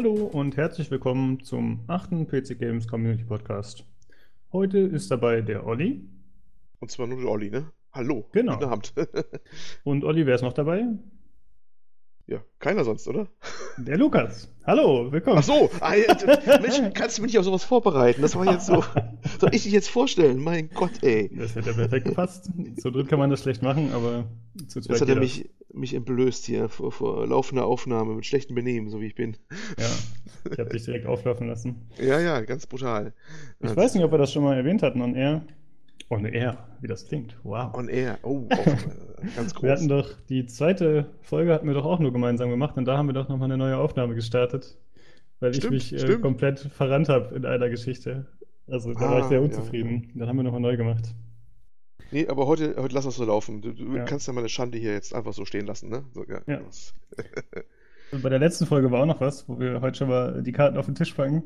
Hallo und herzlich willkommen zum achten PC Games Community Podcast. Heute ist dabei der Olli. Und zwar nur der Olli, ne? Hallo. Genau. Guten Abend. Und Olli, wer ist noch dabei? Ja, keiner sonst, oder? Der Lukas. Hallo, willkommen. Ach so, ah, ja, Mensch, kannst du mich nicht auf sowas vorbereiten? Das war jetzt so. Soll ich dich jetzt vorstellen? Mein Gott, ey. Das hätte perfekt gepasst. Zu dritt kann man das schlecht machen, aber zu zweit Jetzt hat er mich, mich entblößt hier vor, vor laufender Aufnahme mit schlechtem Benehmen, so wie ich bin. das. Ja, ich habe dich direkt auflaufen lassen. Ja, ja, ganz brutal. Ich weiß nicht, ob wir das schon mal erwähnt hatten on air. On air, wie das klingt. Wow. On air. Oh, äh, ganz groß. Wir hatten doch, die zweite Folge hatten wir doch auch nur gemeinsam gemacht und da haben wir doch nochmal eine neue Aufnahme gestartet, weil Stimmt, ich mich äh, komplett verrannt habe in einer Geschichte. Also da war ich Ah, sehr ja, unzufrieden. Dann haben wir nochmal neu gemacht. Nee, aber heute, heute lass das so laufen. Du, du Ja. kannst ja meine Schande hier jetzt einfach so stehen lassen, ne? So, ja. Ja. Bei der letzten Folge war auch noch was, wo wir heute schon mal die Karten auf den Tisch packen.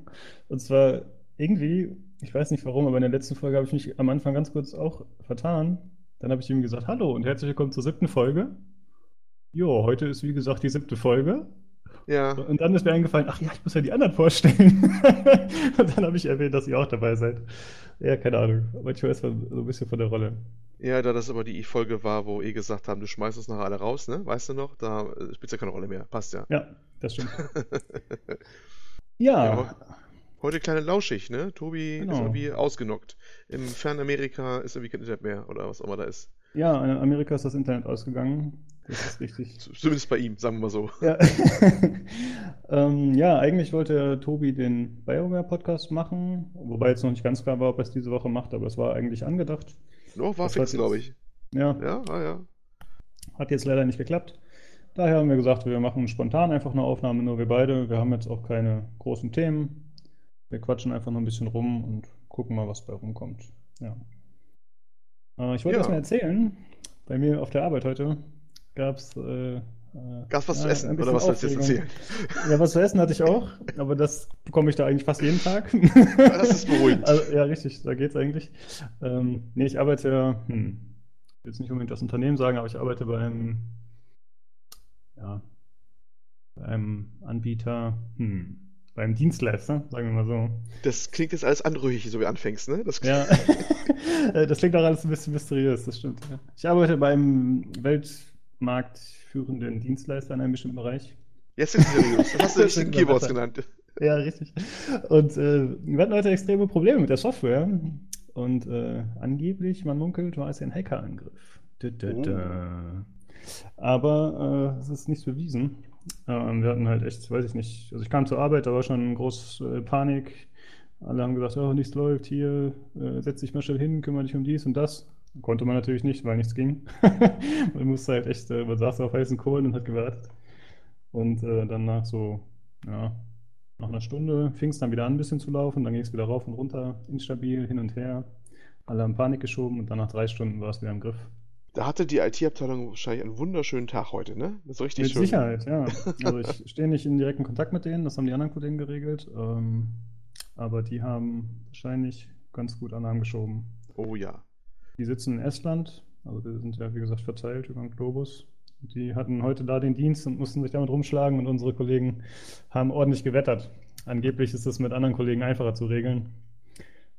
Und zwar irgendwie, ich weiß nicht warum, aber in der letzten Folge habe ich mich am Anfang ganz kurz auch vertan. Dann habe ich ihm gesagt, hallo und herzlich willkommen zur siebten Folge. Jo, heute ist wie gesagt die siebte Folge. ja. Und dann ist mir eingefallen, ach ja, ich muss ja die anderen vorstellen. Und dann habe ich erwähnt, dass ihr auch dabei seid. Ja, keine Ahnung. Manchmal ist man so ein bisschen von der Rolle. Ja, da das aber die Folge war, wo ihr gesagt haben, du schmeißt uns nachher alle raus, ne? Weißt du noch? Da äh, spielt ja keine Rolle mehr. Passt ja. Ja, das stimmt. Ja, Ja, Heute kleine Lauschig, ne? Tobi ist Genau. irgendwie ausgenockt. Im fernen Amerika ist irgendwie kein Internet mehr oder was auch immer da ist. ja, in Amerika ist das Internet ausgegangen. Das ist richtig. Zumindest bei ihm, sagen wir mal so. Ja, ähm, ja eigentlich wollte Tobi den BioWare-Podcast machen, wobei jetzt noch nicht ganz klar war, ob er es diese Woche macht, aber es war eigentlich angedacht. No, war Das fix, glaube ich. Ja, Ja, ah, ja. Hat jetzt leider nicht geklappt. Daher haben wir gesagt, wir machen spontan einfach eine Aufnahme, nur wir beide. Wir haben jetzt auch keine großen Themen. Wir quatschen einfach nur ein bisschen rum und gucken mal, was bei rumkommt. Ja. Äh, ich wollte Ja. erst mal erzählen, bei mir auf der Arbeit heute gab es. Äh, äh, Gab's was zu ja, essen, ein oder was willst du jetzt erzählen? Ja, was zu essen hatte ich auch, aber das bekomme ich da eigentlich fast jeden Tag. Das ist beruhigend. Also, ja, richtig, da geht's eigentlich. Ähm, nee, ich arbeite, hm, ich will jetzt nicht unbedingt das Unternehmen sagen, aber ich arbeite bei einem, ja, bei einem Anbieter, hm, beim Dienstleister, sagen wir mal so. Das klingt jetzt alles anrüchig, so wie anfängst, ne? Das Ja, Äh, das klingt auch alles ein bisschen mysteriös, das stimmt. Ja. Ich arbeite beim weltmarktführenden Dienstleister in einem bestimmten Bereich. Jetzt sind seriös. Das hast du Das richtigen Keywords besser. genannt. Ja, richtig. Und äh, wir hatten heute extreme Probleme mit der Software. Und äh, angeblich, man munkelt, war es ein Hackerangriff. Dö, dö, dö. Aber äh, es ist nichts bewiesen. Ähm, wir hatten halt echt, weiß ich nicht, also ich kam zur Arbeit, da war schon groß äh, Panik. Alle haben gesagt, oh, nichts läuft hier, äh, setz dich mal schnell hin, kümmere dich um dies und das. Konnte man natürlich nicht, weil nichts ging. man musste halt echt, äh, man saß auf heißen Kohlen und hat gewartet. Und äh, dann nach so, ja, nach einer Stunde fing es dann wieder an, ein bisschen zu laufen, dann ging es wieder rauf und runter, instabil, hin und her. Alle haben Panik geschoben und dann nach drei Stunden war es wieder im Griff. Da hatte die IT-Abteilung wahrscheinlich einen wunderschönen Tag heute, ne? Das ist richtig Mit schön. Sicherheit, ja. Also ich stehe nicht in direkten Kontakt mit denen, das haben die anderen Kollegen geregelt. Ähm, aber die haben wahrscheinlich ganz gut Annahmen geschoben. Oh ja. Die sitzen in Estland, also wir sind ja wie gesagt verteilt über den Globus. Die hatten heute da den Dienst und mussten sich damit rumschlagen und unsere Kollegen haben ordentlich gewettert. Angeblich ist es mit anderen Kollegen einfacher zu regeln.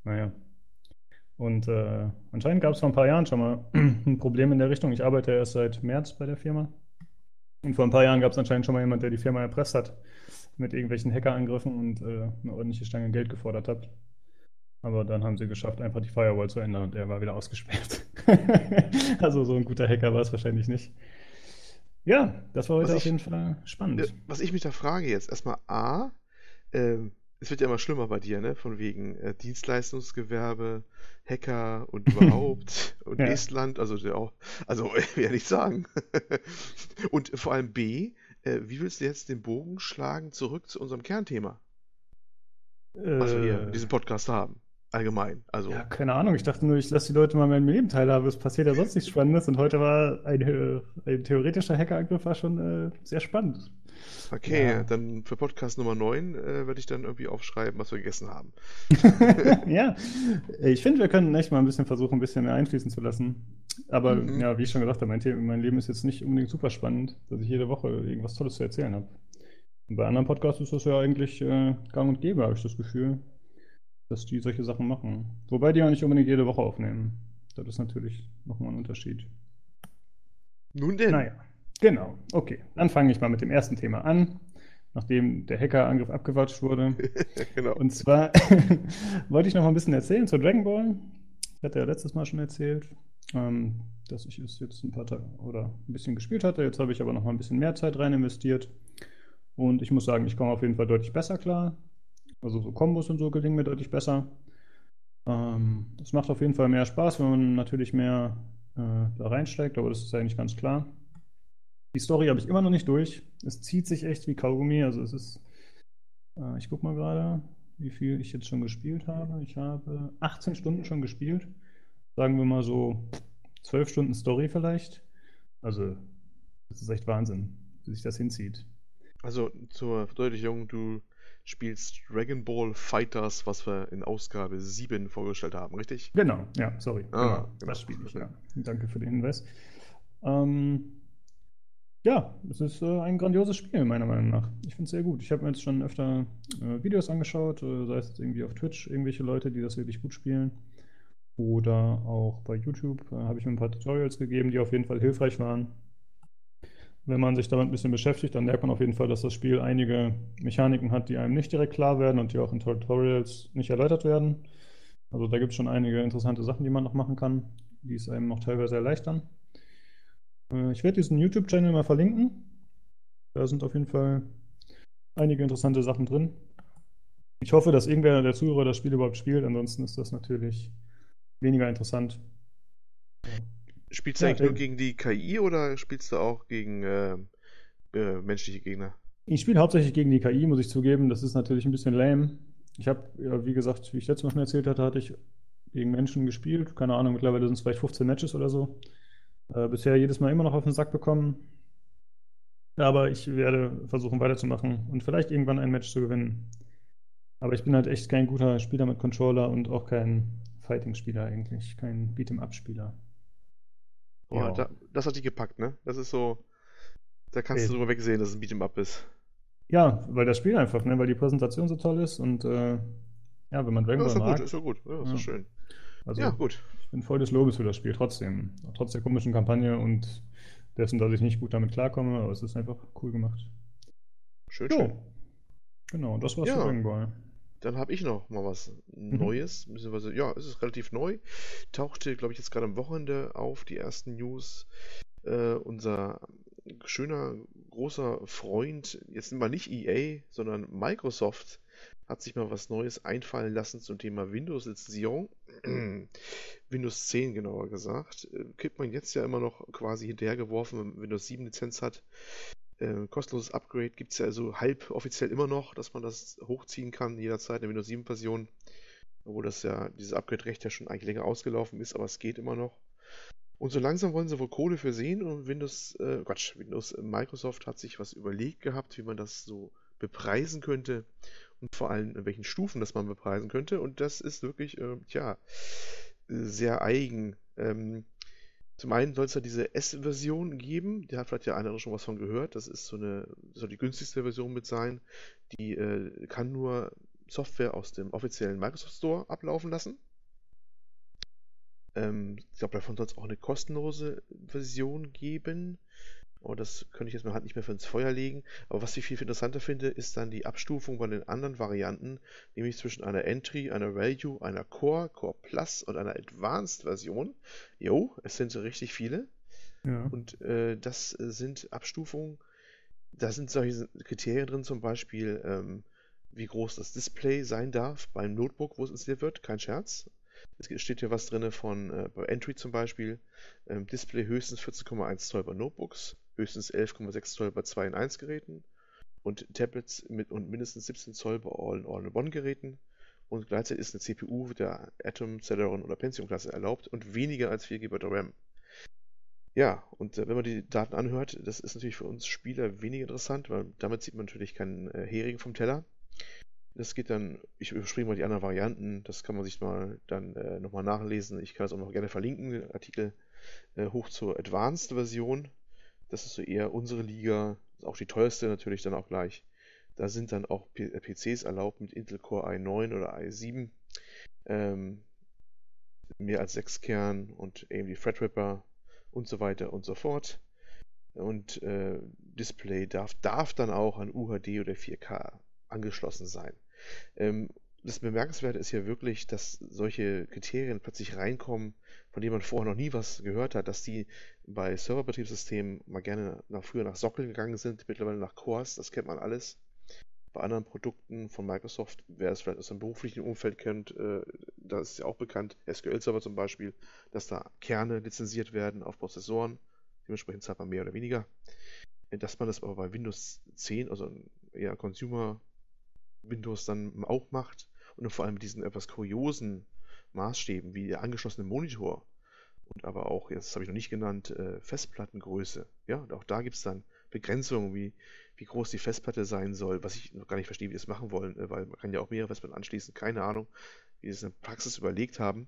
Naja. Und äh, anscheinend gab es vor ein paar Jahren schon mal ein Problem in der Richtung. Ich arbeite ja erst seit März bei der Firma. Und vor ein paar Jahren gab es anscheinend schon mal jemand, der die Firma erpresst hat mit irgendwelchen Hackerangriffen und äh, eine ordentliche Stange Geld gefordert hat. Aber dann haben sie geschafft, einfach die Firewall zu ändern und er war wieder ausgesperrt. also so ein guter Hacker war es wahrscheinlich nicht. Ja, das war heute Was auf ich- jeden Fall spannend. Was ich mich da frage jetzt, erstmal A, ähm, es wird ja immer schlimmer bei dir, ne? Von wegen äh, Dienstleistungsgewerbe, Hacker und überhaupt und Ja. Estland, also der auch, also ich ja nicht sagen. Und vor allem B, äh, wie willst du jetzt den Bogen schlagen zurück zu unserem Kernthema, was wir hier Äh, in diesem Podcast haben? Allgemein. Also, ja, keine Ahnung. Ich dachte nur, ich lasse die Leute mal meinem Leben teilhaben. Es passiert ja sonst nichts Spannendes. Und heute war ein, äh, ein theoretischer Hackerangriff war schon äh, sehr spannend. Okay, ja. dann für Podcast Nummer 9 äh, werde ich dann irgendwie aufschreiben, was wir gegessen haben. ja, ich finde, wir können echt mal ein bisschen versuchen, ein bisschen mehr einfließen zu lassen. Aber Mhm. ja, wie ich schon gesagt habe, mein, Thema, mein Leben ist jetzt nicht unbedingt super spannend, dass ich jede Woche irgendwas Tolles zu erzählen habe. Und bei anderen Podcasts ist das ja eigentlich äh, gang und gäbe, habe ich das Gefühl, dass die solche Sachen machen. Wobei die auch nicht unbedingt jede Woche aufnehmen. Das ist natürlich nochmal ein Unterschied. Nun denn. Naja, genau. Okay, dann fange ich mal mit dem ersten Thema an, nachdem der Hackerangriff abgewatscht wurde. genau. Und zwar wollte ich noch mal ein bisschen erzählen zu Dragon Ball. Ich hatte ja letztes Mal schon erzählt, ähm, dass ich es jetzt ein paar Tage oder ein bisschen gespielt hatte. Jetzt habe ich aber noch mal ein bisschen mehr Zeit rein investiert. Und ich muss sagen, ich komme auf jeden Fall deutlich besser klar. Also so Kombos und so gelingen mir deutlich besser. Ähm, es macht auf jeden Fall mehr Spaß, wenn man natürlich mehr äh, da reinsteigt, aber das ist eigentlich ganz klar. Die Story habe ich immer noch nicht durch. Es zieht sich echt wie Kaugummi. Also es ist, äh, ich gucke mal gerade, wie viel ich jetzt schon gespielt habe. Ich habe 18 Stunden schon gespielt. Sagen wir mal so 12 Stunden Story vielleicht. Also das ist echt Wahnsinn, wie sich das hinzieht. Also zur Verdeutlichung, du spielst Dragon Ball Fighters, was wir in Ausgabe 7 vorgestellt haben, richtig? Genau, ja, sorry. Ah, genau, genau. das spiele ich, ja. Danke für den Hinweis. Ähm, ja, es ist äh, ein grandioses Spiel, meiner Meinung nach. Ich finde es sehr gut. Ich habe mir jetzt schon öfter äh, Videos angeschaut, äh, sei es jetzt irgendwie auf Twitch, irgendwelche Leute, die das wirklich gut spielen. Oder auch bei YouTube äh, habe ich mir ein paar Tutorials gegeben, die auf jeden Fall hilfreich waren. Wenn man sich damit ein bisschen beschäftigt, dann merkt man auf jeden Fall, dass das Spiel einige Mechaniken hat, die einem nicht direkt klar werden und die auch in Tutorials nicht erläutert werden. Also da gibt es schon einige interessante Sachen, die man noch machen kann, die es einem auch teilweise erleichtern. Äh, Ich werde diesen YouTube-Channel mal verlinken. Da sind auf jeden Fall einige interessante Sachen drin. Ich hoffe, dass irgendwer der Zuhörer das Spiel überhaupt spielt. Ansonsten ist das natürlich weniger interessant. Spielst du Ja, eigentlich nur der- gegen die KI oder spielst du auch gegen ähm, äh, menschliche Gegner? Ich spiele hauptsächlich gegen die KI, muss ich zugeben. Das ist natürlich ein bisschen lame. Ich habe, ja, wie gesagt, wie ich letztes Mal schon erzählt hatte, hatte ich gegen Menschen gespielt. Keine Ahnung, mittlerweile sind es vielleicht 15 Matches oder so. Äh, bisher jedes Mal immer noch auf den Sack bekommen. Aber ich werde versuchen weiterzumachen und vielleicht irgendwann ein Match zu gewinnen. Aber ich bin halt echt kein guter Spieler mit Controller und auch kein Fighting-Spieler eigentlich, kein Beat'em-up-Spieler. Boah, Ja. da, das hat dich gepackt, ne? Das ist so, da kannst du Ey. drüber wegsehen, dass es ein Beat'em Up ist. Ja, weil das Spiel einfach, ne, weil die Präsentation so toll ist und äh, ja, wenn man Dragon Ja, ist Ball gut, mag, ist doch gut. Ja, ist Ja. schön. also Ja, gut. Ich bin voll des Lobes für das Spiel trotzdem, trotz der komischen Kampagne und dessen, dass ich nicht gut damit klarkomme, aber es ist einfach cool gemacht. Schön, Jo, schön. genau, das war's Ja. für Dragon Ball. Dann habe ich noch mal was Mhm. Neues, beziehungsweise, ja, es ist relativ neu. Tauchte, glaube ich, jetzt gerade am Wochenende auf, die ersten News. Äh, unser schöner, großer Freund, jetzt mal nicht EA, sondern Microsoft, hat sich mal was Neues einfallen lassen zum Thema Windows-Lizenzierung. Windows 10 genauer gesagt. Äh, Kriegt man jetzt ja immer noch quasi hinterhergeworfen, wenn man Windows 7 Lizenz hat. Äh, kostenloses Upgrade gibt es ja also halb offiziell immer noch, dass man das hochziehen kann, jederzeit in Windows 7 Version. Obwohl das ja, dieses Upgrade-Recht ja schon eigentlich länger ausgelaufen ist, aber es geht immer noch. Und so langsam wollen sie wohl Kohle für sehen und Windows, äh, Quatsch, Windows, äh, Microsoft hat sich was überlegt gehabt, wie man das so bepreisen könnte und vor allem in welchen Stufen das man bepreisen könnte. Und das ist wirklich, äh, äh, sehr eigen. Ähm, zum einen soll es ja diese S-Version geben, da hat vielleicht der andere schon was von gehört. Das ist so eine, soll die günstigste Version mit sein. Die äh, kann nur Software aus dem offiziellen Microsoft Store ablaufen lassen. Ähm, ich glaube, davon soll es auch eine kostenlose Version geben. Oh, das könnte ich jetzt meine Hand nicht mehr für ins Feuer legen. Aber was ich viel interessanter finde, ist dann die Abstufung bei den anderen Varianten, nämlich zwischen einer Entry, einer Value, einer Core, Core Plus und einer Advanced Version. Jo, es sind so richtig viele. Ja. Und äh, das sind Abstufungen, da sind solche Kriterien drin, zum Beispiel, ähm, wie groß das Display sein darf beim Notebook, wo es installiert wird, kein Scherz. Es steht hier was drin von, äh, bei Entry zum Beispiel, ähm, Display höchstens 14,1 Zoll bei Notebooks, höchstens 11,6 Zoll bei 2 in 1 Geräten und Tablets mit und mindestens 17 Zoll bei All-in-One-Geräten. Und gleichzeitig ist eine CPU der Atom, Celeron oder Pentium-Klasse erlaubt und weniger als 4 GB RAM. Ja, und äh, wenn man die Daten anhört, das ist natürlich für uns Spieler weniger interessant, weil damit sieht man natürlich keinen äh, Hering vom Teller. Das geht dann, ich überspringe mal die anderen Varianten, das kann man sich mal dann äh, nochmal nachlesen. Ich kann das auch noch gerne verlinken, den Artikel äh, hoch zur Advanced-Version. Das ist so eher unsere Liga, auch die teuerste natürlich dann auch gleich. Da sind dann auch PCs erlaubt mit Intel Core i9 oder i7. Ähm, mehr als 6 Kern und AMD Threadripper und so weiter und so fort. Und äh, Display darf, darf dann auch an UHD oder 4K angeschlossen sein. Ähm, das Bemerkenswerte ist ja wirklich, dass solche Kriterien plötzlich reinkommen, von denen man vorher noch nie was gehört hat, dass die bei Serverbetriebssystemen mal gerne nach, früher nach Sockeln gegangen sind, mittlerweile nach Cores, das kennt man alles. Bei anderen Produkten von Microsoft, wer es vielleicht aus dem beruflichen Umfeld kennt, äh, da ist ja auch bekannt, SQL-Server zum Beispiel, dass da Kerne lizenziert werden auf Prozessoren, dementsprechend zahlt man mehr oder weniger. Dass man das aber bei Windows 10, also eher Consumer Windows dann auch macht und vor allem mit diesen etwas kuriosen Maßstäben wie der angeschlossene Monitor und aber auch, jetzt habe ich noch nicht genannt, äh, Festplattengröße. Ja, und auch da gibt es dann Begrenzungen, wie, wie groß die Festplatte sein soll, was ich noch gar nicht verstehe, wie die das machen wollen, äh, weil man kann ja auch mehrere Festplatten anschließen, keine Ahnung, wie sie es in der Praxis überlegt haben.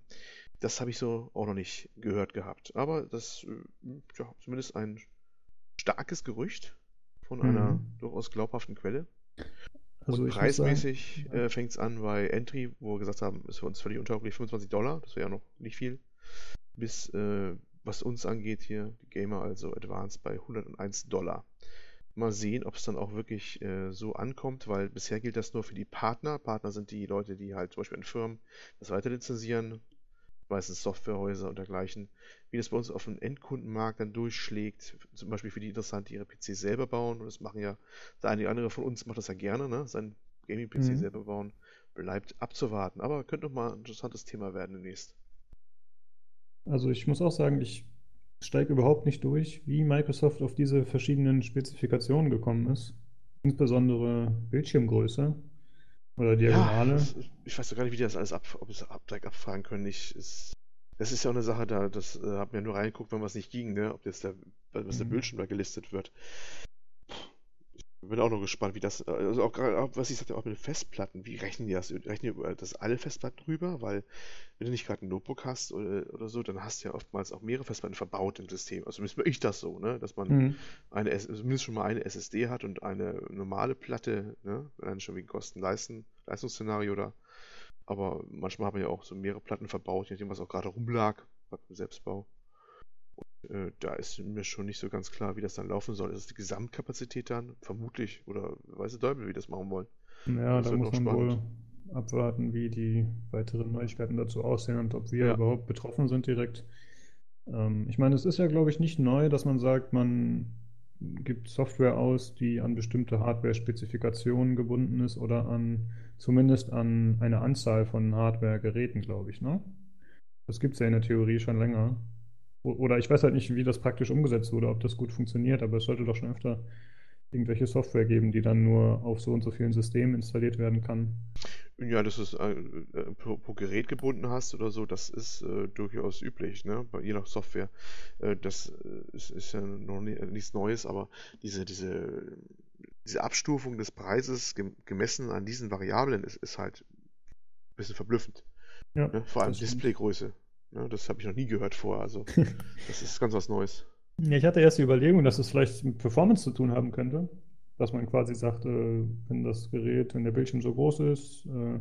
Das habe ich so auch noch nicht gehört gehabt. Aber das äh, ja, zumindest ein starkes Gerücht von einer mhm. durchaus glaubhaften Quelle. Also und preismäßig äh, fängt es an bei Entry, wo wir gesagt haben, ist für uns völlig untauglich 25 Dollar, das wäre ja noch nicht viel. Bis, äh, was uns angeht hier, die Gamer also Advanced bei 101 Dollar. Mal sehen, ob es dann auch wirklich äh, so ankommt, weil bisher gilt das nur für die Partner. Partner sind die Leute, die halt zum Beispiel in Firmen das weiter lizenzieren, meistens Softwarehäuser und dergleichen, wie das bei uns auf dem Endkundenmarkt dann durchschlägt, zum Beispiel für die interessant, die ihre PC selber bauen, und das machen ja, der eine oder andere von uns macht das ja gerne, ne? sein Gaming-PC mhm. selber bauen, bleibt abzuwarten, aber könnte noch mal ein interessantes Thema werden demnächst. Also ich muss auch sagen, ich steige überhaupt nicht durch, wie Microsoft auf diese verschiedenen Spezifikationen gekommen ist. Insbesondere Bildschirmgröße. Oder Diagonale. Ja, ich weiß doch gar nicht, wie die das alles ab, ob es ab, direkt abfragen können. Ich, ist, das ist ja auch eine Sache, da das äh, haben wir ja nur reingeguckt, wenn was nicht ging, ne? Ob jetzt der, was mhm. der Bildschirm da gelistet wird. Ich bin auch noch gespannt, wie das, also auch gerade, was ich sagte, auch mit den Festplatten, wie rechnen die das? Rechnen die das alle Festplatten drüber? Weil, wenn du nicht gerade ein Notebook hast oder, oder so, dann hast du ja oftmals auch mehrere Festplatten verbaut im System. Also zumindest ich das so, ne? Dass man mhm. eine, also zumindest schon mal eine SSD hat und eine normale Platte, ne? Dann schon wegen Kosten-Leisten, Leistungsszenario oder. Aber manchmal haben wir ja auch so mehrere Platten verbaut, je nachdem, was auch gerade rumlag, beim Selbstbau. Äh, da ist mir schon nicht so ganz klar, wie das dann laufen soll. Ist es die Gesamtkapazität dann? Vermutlich. Oder weiß der Teufel, wie das machen wollen. Ja, das da muss man spannend. wohl abwarten, wie die weiteren Neuigkeiten dazu aussehen und ob wir ja. überhaupt betroffen sind direkt. Ähm, ich meine, es ist ja, glaube ich, nicht neu, dass man sagt, man gibt Software aus, die an bestimmte Hardware-Spezifikationen gebunden ist oder an zumindest an eine Anzahl von Hardware-Geräten, glaube ich, ne? Das gibt es ja in der Theorie schon länger. Oder ich weiß halt nicht, wie das praktisch umgesetzt wurde, ob das gut funktioniert, aber es sollte doch schon öfter irgendwelche Software geben, die dann nur auf so und so vielen Systemen installiert werden kann. Ja, dass du es äh, äh, pro, pro, Gerät gebunden hast oder so, das ist äh, durchaus üblich, ne? je nach Software. Äh, das äh, ist, ist, ja noch nie, nichts Neues, aber diese, diese, diese Abstufung des Preises gemessen an diesen Variablen ist, ist halt ein bisschen verblüffend. Ja, ne? Vor allem Displaygröße. Ja, das habe ich noch nie gehört vorher. Also, das ist ganz was Neues. Ja, ich hatte erst die Überlegung, dass es vielleicht mit Performance zu tun haben könnte. Dass man quasi sagt, äh, wenn das Gerät, wenn der Bildschirm so groß ist, äh,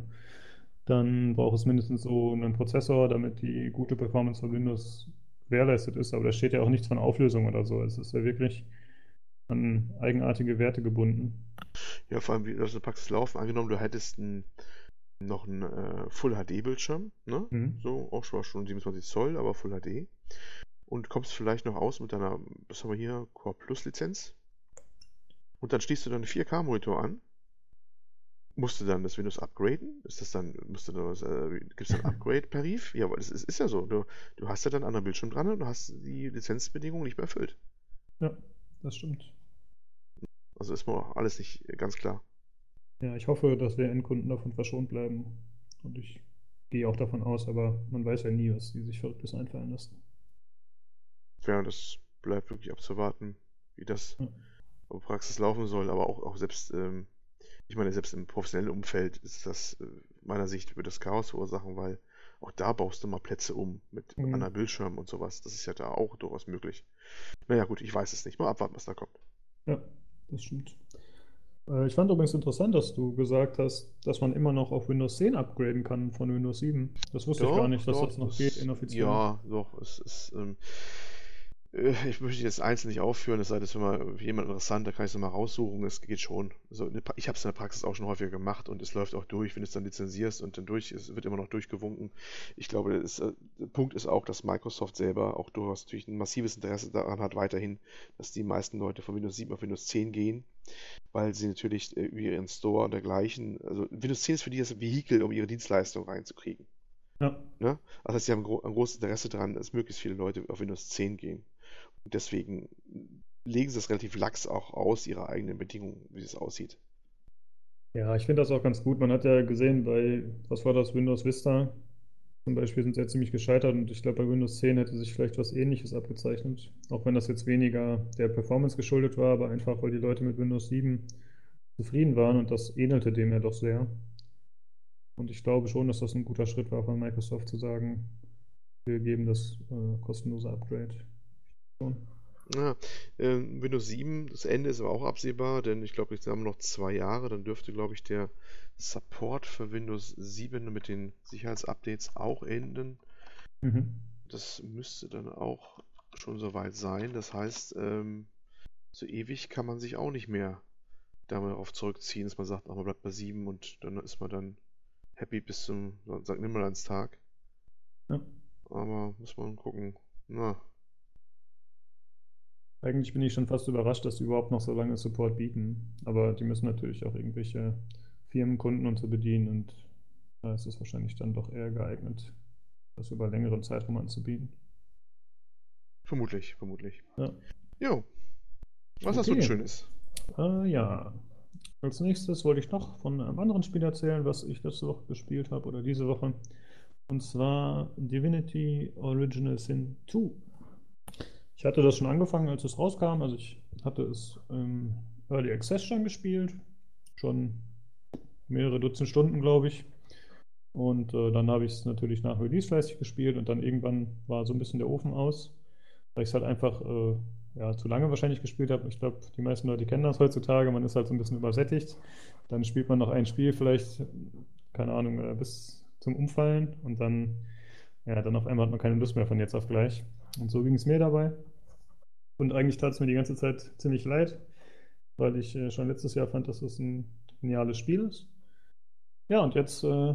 dann braucht es mindestens so einen Prozessor, damit die gute Performance von Windows gewährleistet ist. Aber da steht ja auch nichts von Auflösung oder so. Es ist ja wirklich an eigenartige Werte gebunden. Ja, vor allem, wie das in der Praxis laufen. Angenommen, du hättest ein noch ein äh, Full HD-Bildschirm, ne? Mhm. So, auch schon, schon 27 Zoll, aber Full HD. Und kommst vielleicht noch aus mit deiner, was haben wir hier, Core Plus Lizenz. Und dann schließt du dann einen 4K-Monitor an. Musst du dann das Windows upgraden? Ist das dann, musst du dann, äh, gibt es dann Upgrade-Tarif? Ja, weil es ist, ist, ja so. Du, du hast ja dann einen anderen Bildschirm dran und du hast die Lizenzbedingungen nicht mehr erfüllt. Ja, das stimmt. Also ist mir alles nicht ganz klar. Ja, ich hoffe, dass wir Endkunden davon verschont bleiben. Und ich gehe auch davon aus, aber man weiß ja nie, was die sich Verrücktes einfallen lassen. Ja, das bleibt wirklich abzuwarten, wie das ja. in Praxis laufen soll. Aber auch, auch selbst, ähm, ich meine, selbst im professionellen Umfeld ist das äh, meiner Sicht wird das Chaos verursachen, weil auch da baust du mal Plätze um mit mhm. anderen Bildschirmen und sowas. Das ist ja da auch durchaus möglich. Naja, gut, ich weiß es nicht. Mal abwarten, was da kommt. Ja, das stimmt. Äh, ich fand übrigens interessant, dass du gesagt hast, dass man immer noch auf Windows 10 upgraden kann von Windows 7. Das wusste ich gar Doch, nicht, dass doch, das noch geht, inoffiziell. ja, doch, es ist, ähm, äh, ich möchte jetzt einzeln nicht aufführen, es sei denn, es mal für jemand interessant, da kann ich es mal raussuchen, es geht schon. Also, ich habe es in der Praxis auch schon häufiger gemacht und es läuft auch durch, wenn du es dann lizenzierst und dann durch, es wird immer noch durchgewunken. Ich glaube, das, äh, der Punkt ist auch, dass Microsoft selber auch durchaus natürlich ein massives Interesse daran hat, weiterhin, dass die meisten Leute von Windows 7 auf Windows 10 gehen, weil sie natürlich äh, über ihren Store und dergleichen, also Windows 10 ist für die das Vehikel, um ihre Dienstleistung reinzukriegen. Ja, Ne? Das heißt, sie haben ein großes Interesse daran, dass möglichst viele Leute auf Windows 10 gehen. Deswegen legen sie das relativ lax auch aus, ihre eigenen Bedingungen, wie es aussieht. ja, ich finde das auch ganz gut. Man hat ja gesehen, bei, was war das, Windows Vista zum Beispiel sind sie ja ziemlich gescheitert und ich glaube, bei Windows 10 hätte sich vielleicht was Ähnliches abgezeichnet. Auch wenn das jetzt weniger der Performance geschuldet war, aber einfach, weil die Leute mit Windows 7 zufrieden waren und das ähnelte dem ja doch sehr. Und ich glaube schon, dass das ein guter Schritt war von Microsoft zu sagen, wir geben das äh, kostenlose Upgrade. Ja, ähm, Windows 7, das Ende ist aber auch absehbar, denn ich glaube, jetzt haben wir noch zwei Jahre, dann dürfte, glaube ich, der Support für Windows 7 mit den Sicherheitsupdates auch enden. Mhm. Das müsste dann auch schon soweit sein. Das heißt, ähm, so ewig kann man sich auch nicht mehr darauf zurückziehen, dass man sagt, ach, man bleibt bei 7 und dann ist man dann happy bis zum St. Nimmerleinstag. Ja. Aber muss man gucken. Na, Eigentlich bin ich schon fast überrascht, dass die überhaupt noch so lange Support bieten. Aber die müssen natürlich auch irgendwelche Firmenkunden und so bedienen und da ist es wahrscheinlich dann doch eher geeignet, das über längeren Zeitraum anzubieten. vermutlich, vermutlich. Ja. Jo, was hast du Okay. Schönes? Äh, ja. Als nächstes wollte ich noch von einem anderen Spiel erzählen, was ich letzte Woche gespielt habe oder diese Woche. Und zwar Divinity Original Sin 2. Ich hatte das schon angefangen, als es rauskam. Also ich hatte es im Early Access schon gespielt. Schon mehrere Dutzend Stunden, glaube ich. Und äh, dann habe ich es natürlich nach Release fleißig gespielt und dann irgendwann war so ein bisschen der Ofen aus, weil ich es halt einfach äh, ja, zu lange wahrscheinlich gespielt habe. Ich glaube, die meisten Leute kennen das heutzutage. Man ist halt so ein bisschen übersättigt. Dann spielt man noch ein Spiel vielleicht, keine Ahnung, äh, bis zum Umfallen und dann, ja, dann auf einmal hat man keine Lust mehr von jetzt auf gleich. Und so ging es mir dabei. Und eigentlich tat es mir die ganze Zeit ziemlich leid, weil ich äh, schon letztes Jahr fand, dass es ein geniales Spiel ist. Ja, und jetzt äh,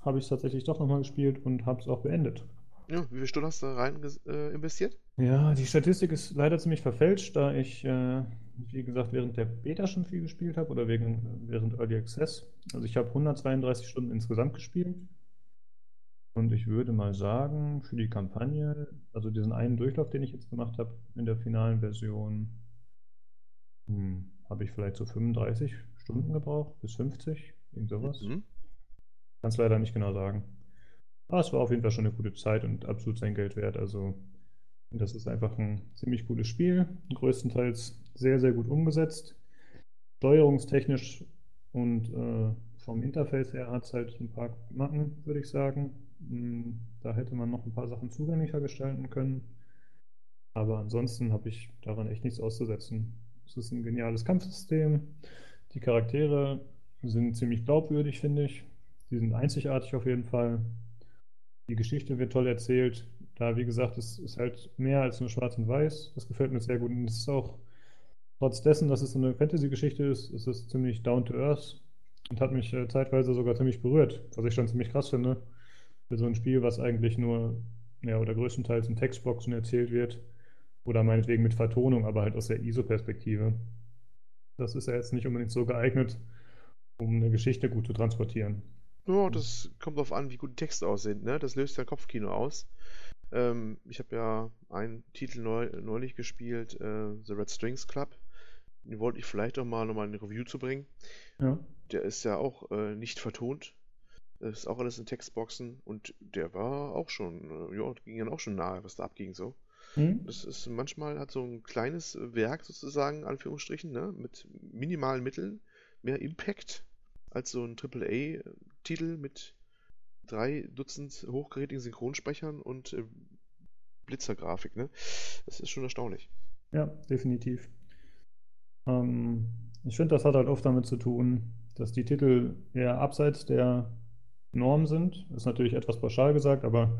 habe ich es tatsächlich doch nochmal gespielt und habe es auch beendet. Ja, wie viele Stunden hast du da rein äh, investiert? Ja, die Statistik ist leider ziemlich verfälscht, da ich, äh, wie gesagt, während der Beta schon viel gespielt habe oder wegen, während Early Access. Also ich habe 132 Stunden insgesamt gespielt. Und ich würde mal sagen, für die Kampagne, also diesen einen Durchlauf, den ich jetzt gemacht habe in der finalen Version, hm, habe ich vielleicht so 35 Stunden gebraucht, bis 50, irgend sowas. Mhm. Kann es leider nicht genau sagen. Aber es war auf jeden Fall schon eine gute Zeit und absolut sein Geld wert. Also, das ist einfach ein ziemlich cooles Spiel. Größtenteils sehr, sehr gut umgesetzt. Steuerungstechnisch und äh, vom Interface her hat es halt ein paar Macken, würde ich sagen. Hm, Da hätte man noch ein paar Sachen zugänglicher gestalten können. Aber ansonsten habe ich daran echt nichts auszusetzen. Es ist ein geniales Kampfsystem. Die Charaktere sind ziemlich glaubwürdig, finde ich. Die sind einzigartig auf jeden Fall. Die Geschichte wird toll erzählt. Da, wie gesagt, es ist halt mehr als nur schwarz und weiß. Das gefällt mir sehr gut. Und es ist auch, trotz dessen, dass es eine Fantasy-Geschichte ist, es ist ziemlich down to earth und hat mich äh, zeitweise sogar ziemlich berührt, was ich schon ziemlich krass finde. Für so ein Spiel, was eigentlich nur, ja, oder größtenteils in Textboxen erzählt wird. Oder meinetwegen mit Vertonung, aber halt aus der ISO-Perspektive. Das ist ja jetzt nicht unbedingt so geeignet, um eine Geschichte gut zu transportieren. Ja, das kommt darauf an, wie gut die Texte aussehen, ne? Das löst ja Kopfkino aus. Ähm, ich habe ja einen Titel neu, neulich gespielt, äh, The Red Strings Club. Den wollte ich vielleicht auch mal nochmal in eine Review zu bringen. Ja. Der ist ja auch äh, nicht vertont. Das ist auch alles in Textboxen und der war auch schon, äh, ja, ging dann auch schon nahe, was da abging so. Hm? Das ist manchmal hat so ein kleines Werk sozusagen, Anführungsstrichen, ne, mit minimalen Mitteln mehr Impact als so ein AAA-Titel mit drei Dutzend hochgerätigen Synchronsprechern und äh, Blitzergrafik, ne? Das ist schon erstaunlich. Ja, definitiv. Ähm, ich finde, das hat halt oft damit zu tun, dass die Titel eher abseits der Norm sind. Ist natürlich etwas pauschal gesagt, aber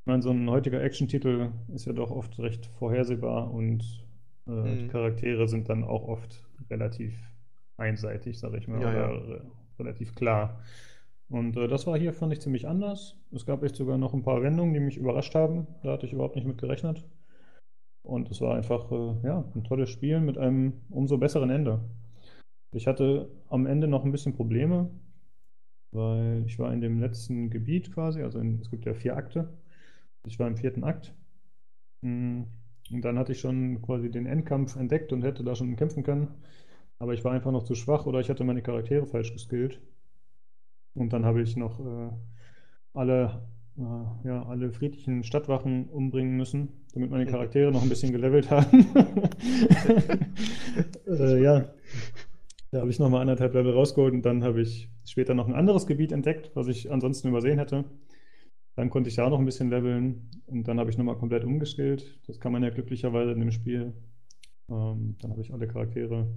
ich meine, so ein heutiger Action-Titel ist ja doch oft recht vorhersehbar und äh, mhm. die Charaktere sind dann auch oft relativ einseitig, sage ich mal, ja, oder ja. relativ klar. Und äh, das war hier, fand ich, ziemlich anders. Es gab echt sogar noch ein paar Wendungen, die mich überrascht haben. Da hatte ich überhaupt nicht mit gerechnet. Und es war einfach, äh, ja, ein tolles Spiel mit einem umso besseren Ende. Ich hatte am Ende noch ein bisschen Probleme, weil ich war in dem letzten Gebiet quasi, also in, es gibt ja vier Akte. Ich war im vierten Akt. Mm, und dann hatte ich schon quasi den Endkampf entdeckt und hätte da schon kämpfen können. Aber ich war einfach noch zu schwach oder ich hatte meine Charaktere falsch geskillt. Und dann habe ich noch äh, alle, äh, ja, alle friedlichen Stadtwachen umbringen müssen, damit meine Charaktere noch ein bisschen gelevelt haben. äh, ja, da habe ich nochmal anderthalb Level rausgeholt und dann habe ich später noch ein anderes Gebiet entdeckt, was ich ansonsten übersehen hätte. Dann konnte ich da noch ein bisschen leveln und dann habe ich nochmal komplett umgeskillt. Das kann man ja glücklicherweise in dem Spiel. Ähm, dann habe ich alle Charaktere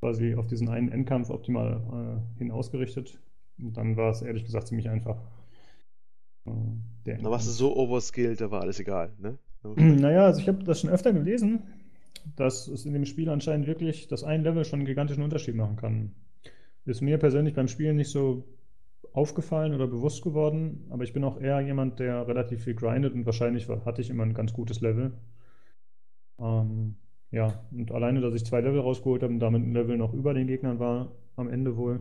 quasi auf diesen einen Endkampf optimal äh, hin ausgerichtet. Und dann war es ehrlich gesagt ziemlich einfach. Äh, da warst du so overskilled, da war alles egal, ne? Naja, also ich habe das schon öfter gelesen, dass es in dem Spiel anscheinend wirklich, dass ein Level schon einen gigantischen Unterschied machen kann. Ist mir persönlich beim Spielen nicht so aufgefallen oder bewusst geworden, aber ich bin auch eher jemand, der relativ viel grindet und wahrscheinlich hatte ich immer ein ganz gutes Level. Ähm, ja, und alleine, dass ich zwei Level rausgeholt habe und damit ein Level noch über den Gegnern war, am Ende wohl,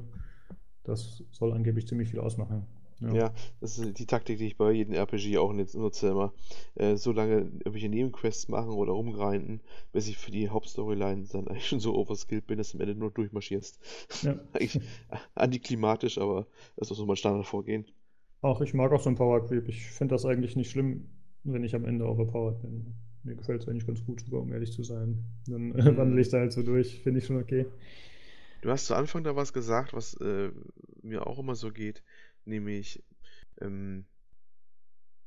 das soll angeblich ziemlich viel ausmachen. Ja. ja. das ist die Taktik, die ich bei jedem RPG auch nutze immer. Äh, so lange irgendwelche Nebenquests machen oder rumgrinden, bis ich für die Hauptstoryline dann eigentlich schon so overskilled bin, dass du am Ende nur durchmarschierst. Ja. eigentlich antiklimatisch, aber das ist so mein Standardvorgehen. Auch ich mag auch so ein Power Creep. Ich finde das eigentlich nicht schlimm, wenn ich am Ende overpowered bin. Mir gefällt es eigentlich ganz gut sogar, um ehrlich zu sein. Dann äh, wandle ich da halt so durch, finde ich schon okay. Du hast zu Anfang da was gesagt, was äh, mir auch immer so geht nämlich, ähm,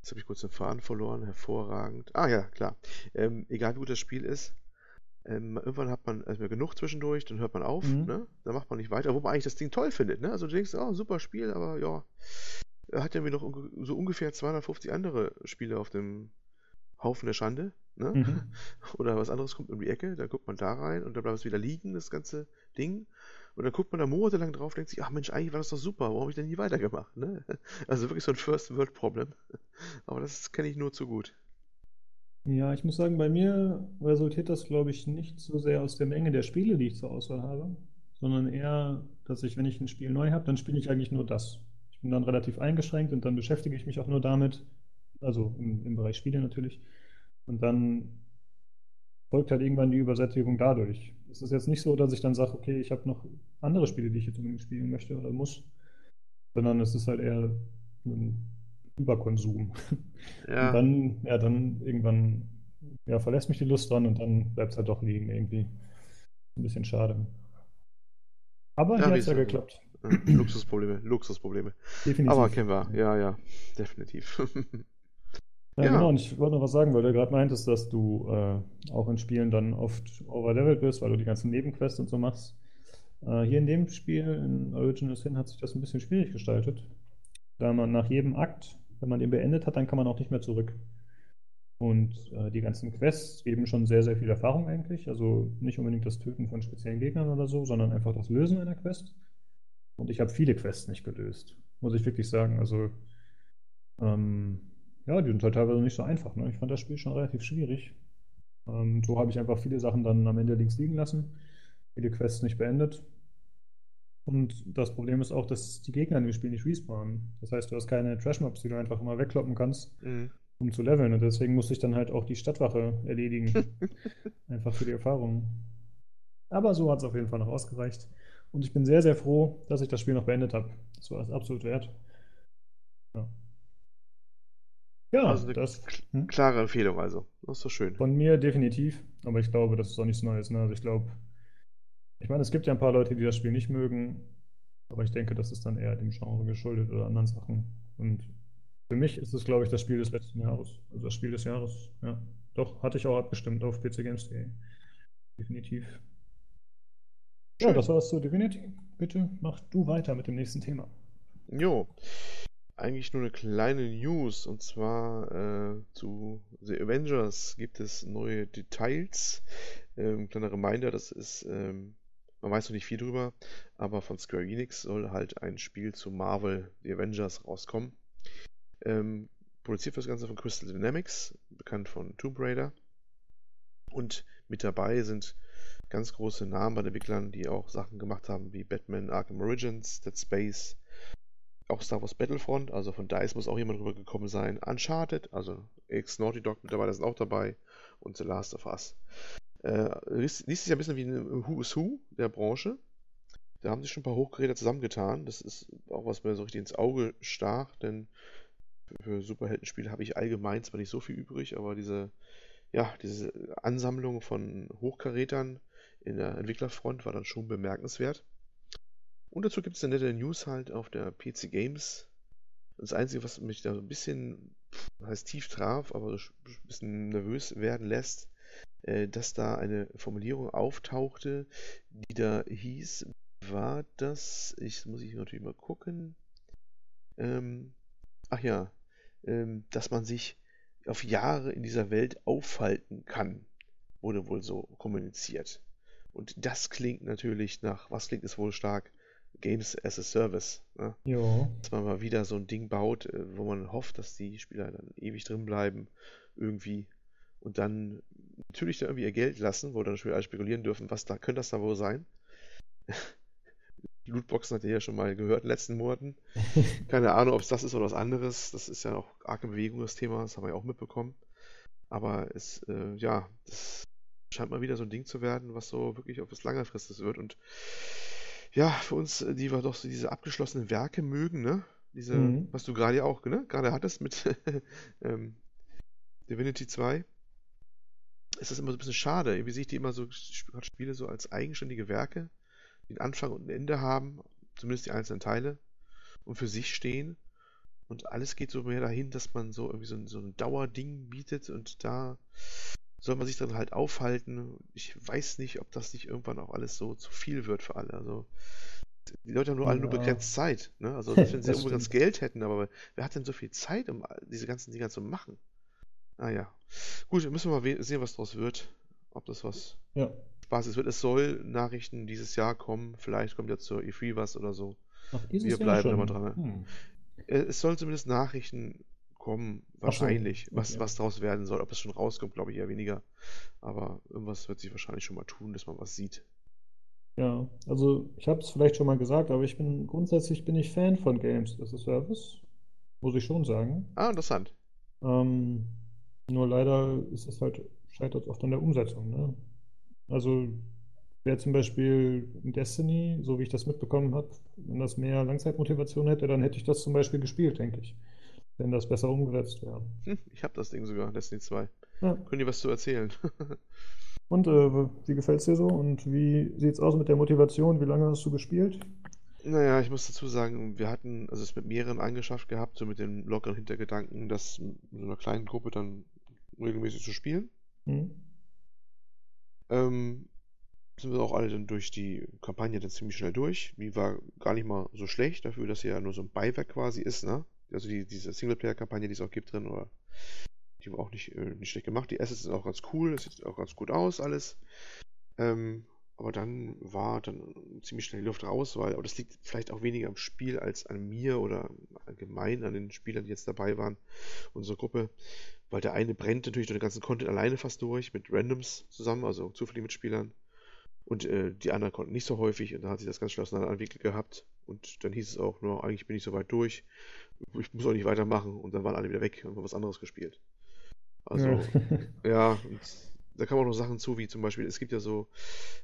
jetzt habe ich kurz den Faden verloren, hervorragend. Ah ja, klar. Ähm, egal wie gut das Spiel ist, ähm, irgendwann hat man erstmal genug zwischendurch, dann hört man auf, mhm. ne? Dann macht man nicht weiter, wo man eigentlich das Ding toll findet, ne? Also du denkst, oh, super Spiel, aber ja, hat ja wie noch so ungefähr 250 andere Spiele auf dem Haufen der Schande, ne? Mhm. Oder was anderes kommt um die Ecke, dann guckt man da rein und dann bleibt es wieder liegen, das ganze Ding. Und dann guckt man da monatelang drauf und denkt sich, ach Mensch, eigentlich war das doch super, warum habe ich denn nie weitergemacht? Ne? Also wirklich so ein First-World-Problem. Aber das kenne ich nur zu gut. Ja, ich muss sagen, bei mir resultiert das, glaube ich, nicht so sehr aus der Menge der Spiele, die ich zur Auswahl habe, sondern eher, dass ich, wenn ich ein Spiel neu habe, dann spiele ich eigentlich nur das. Ich bin dann relativ eingeschränkt und dann beschäftige ich mich auch nur damit, also im, im Bereich Spiele natürlich. Und dann folgt halt irgendwann die Übersättigung dadurch. Es ist jetzt nicht so, dass ich dann sage, okay, ich habe noch andere Spiele, die ich jetzt unbedingt spielen möchte oder muss, sondern es ist halt eher ein Überkonsum. Ja. Und dann, ja, dann irgendwann ja, verlässt mich die Lust dran und dann bleibt es halt doch liegen irgendwie. Ein bisschen schade. Aber ja, hier hat es ja geklappt. Luxusprobleme, Luxusprobleme. Definitiv. Aber kennen wir, ja, ja, definitiv. Ja, ja, genau, und ich wollte noch was sagen, weil du gerade meintest, dass du äh, auch in Spielen dann oft overlevelt bist, weil du die ganzen Nebenquests und so machst. Äh, hier in dem Spiel, in Original Sin, hat sich das ein bisschen schwierig gestaltet. Da man nach jedem Akt, wenn man den beendet hat, dann kann man auch nicht mehr zurück. Und äh, die ganzen Quests geben schon sehr, sehr viel Erfahrung eigentlich. Also nicht unbedingt das Töten von speziellen Gegnern oder so, sondern einfach das Lösen einer Quest. Und ich habe viele Quests nicht gelöst, muss ich wirklich sagen. Also ähm, ja, die sind halt teilweise nicht so einfach. Ne? Ich fand das Spiel schon relativ schwierig. Ähm, so habe ich einfach viele Sachen dann am Ende links liegen lassen, viele Quests nicht beendet. Und das Problem ist auch, dass die Gegner in dem Spiel nicht respawnen. Das heißt, du hast keine Trash-Mobs, die du einfach immer wegkloppen kannst, mhm. um zu leveln. Und deswegen musste ich dann halt auch die Stadtwache erledigen. einfach für die Erfahrung. Aber so hat es auf jeden Fall noch ausgereicht. Und ich bin sehr, sehr froh, dass ich das Spiel noch beendet habe. Das war es absolut wert. Ja. Ja, also eine das, hm? klare Empfehlung, also. Das ist doch schön. Von mir definitiv, aber ich glaube, das ist auch nichts Neues. Ne? Also ich glaube, ich meine, es gibt ja ein paar Leute, die das Spiel nicht mögen, aber ich denke, das ist dann eher dem Genre geschuldet oder anderen Sachen. Und für mich ist es, glaube ich, das Spiel des letzten Jahres. Also das Spiel des Jahres, ja. Doch, hatte ich auch abgestimmt auf pcgames.de. Definitiv. Ja, das war's zu Divinity. Bitte mach du weiter mit dem nächsten Thema. Jo, eigentlich nur eine kleine News und zwar äh, zu The Avengers gibt es neue Details. Ähm, kleiner Reminder, das ist, ähm, man weiß noch nicht viel drüber, aber von Square Enix soll halt ein Spiel zu Marvel The Avengers rauskommen. Ähm, produziert das Ganze von Crystal Dynamics, bekannt von Tomb Raider. Und mit dabei sind ganz große Namen bei den Entwicklern, die auch Sachen gemacht haben wie Batman Arkham Origins, Dead Space, auch Star Wars Battlefront, also von DICE muss auch jemand rübergekommen sein. Uncharted, also X Naughty Dog mittlerweile sind auch dabei und The Last of Us. Äh, liest, liest sich ein bisschen wie ein Who is Who der Branche. Da haben sich schon ein paar Hochgeräte zusammengetan. Das ist auch was mir so richtig ins Auge stach, denn für Superheldenspiele habe ich allgemein zwar nicht so viel übrig, aber diese, ja, diese Ansammlung von Hochkarätern in der Entwicklerfront war dann schon bemerkenswert. Und dazu gibt es eine nette News halt auf der PC Games. Das Einzige, was mich da ein bisschen, heißt tief traf, aber ein bisschen nervös werden lässt, äh, dass da eine Formulierung auftauchte, die da hieß, war das, ich muss ich natürlich mal gucken, ähm, ach ja, ähm, dass man sich auf Jahre in dieser Welt aufhalten kann, wurde wohl so kommuniziert. Und das klingt natürlich nach, was klingt es wohl stark? Games as a Service. Ne? Ja. Dass man mal wieder so ein Ding baut, äh, wo man hofft, dass die Spieler dann ewig drin bleiben, irgendwie. Und dann natürlich dann irgendwie ihr Geld lassen, wo dann Spieler alle spekulieren dürfen, was da, könnte das da wohl sein? Lootboxen hat ihr ja schon mal gehört in den letzten Monaten. Keine Ahnung, ob es das ist oder was anderes. Das ist ja auch arg in Bewegung, das Thema. Das haben wir ja auch mitbekommen. Aber es, äh, ja, das scheint mal wieder so ein Ding zu werden, was so wirklich auf das Langerfristes wird. Und ja, für uns, äh, die wir doch so diese abgeschlossenen Werke mögen, ne? Diese, mhm. was du gerade ja auch, ne? Gerade hattest mit ähm, Divinity 2. Ist das immer so ein bisschen schade. Irgendwie sehe ich die immer so, Spiele so als eigenständige Werke, die einen Anfang und ein Ende haben, zumindest die einzelnen Teile, und für sich stehen. Und alles geht so mehr dahin, dass man so irgendwie so ein, so ein Dauerding bietet und da soll man sich dann halt aufhalten. Ich weiß nicht, ob das nicht irgendwann auch alles so zu viel wird für alle. Also die Leute haben nur ja. alle nur begrenzt Zeit. Ne? Also wenn sie irgendwo ganz Geld hätten, aber wer hat denn so viel Zeit, um diese ganzen Dinger zu machen? Naja. Ah, Gut, müssen wir mal sehen, was daraus wird. Ob das was ja. Spaßes wird. Es soll Nachrichten dieses Jahr kommen. Vielleicht kommt ja zur E3 was oder so. Ach, Wir bleiben immer dran. Hm. Es soll zumindest Nachrichten kommen, wahrscheinlich, so. was, was daraus werden soll. Ob es schon rauskommt, glaube ich eher weniger. Aber irgendwas wird sich wahrscheinlich schon mal tun, dass man was sieht. Ja, also ich habe es vielleicht schon mal gesagt, aber ich bin grundsätzlich bin ich Fan von Games as a Service, muss ich schon sagen. Ah, interessant. Ähm, nur leider ist es halt, scheitert oft an der Umsetzung. Ne? Also wäre zum Beispiel in Destiny, so wie ich das mitbekommen habe, wenn das mehr Langzeitmotivation hätte, dann hätte ich das zum Beispiel gespielt, denke ich wenn das besser umgesetzt wäre. Hm, ich habe das Ding sogar, Destiny 2. Ja. Können die was zu erzählen? Und äh, wie gefällt es dir so? Und wie sieht es aus mit der Motivation? Wie lange hast du gespielt? Naja, ich muss dazu sagen, wir hatten also es mit mehreren angeschafft gehabt, so mit dem lockeren Hintergedanken, das in so einer kleinen Gruppe dann regelmäßig zu spielen. Mhm. Ähm, sind wir auch alle dann durch die Kampagne dann ziemlich schnell durch. Die war gar nicht mal so schlecht, dafür, dass sie ja nur so ein Beiwerk quasi ist, ne? Also die, diese Singleplayer-Kampagne, die es auch gibt drin, oder die war auch nicht, äh, nicht schlecht gemacht. Die Assets sind auch ganz cool, es sieht auch ganz gut aus, alles. Ähm, aber dann war dann ziemlich schnell die Luft raus, weil, aber das liegt vielleicht auch weniger am Spiel als an mir oder allgemein an den Spielern, die jetzt dabei waren, unsere Gruppe, weil der eine brennt natürlich durch den ganzen Content alleine fast durch, mit Randoms zusammen, also zufälligen Mitspielern. Und äh, die anderen konnten nicht so häufig und da hat sich das ganz schnell auseinanderentwickelt gehabt. Und dann hieß es auch, nur, eigentlich bin ich so weit durch ich muss auch nicht weitermachen und dann waren alle wieder weg und haben was anderes gespielt. Also, ja, ja da kamen auch noch Sachen zu, wie zum Beispiel, es gibt ja so,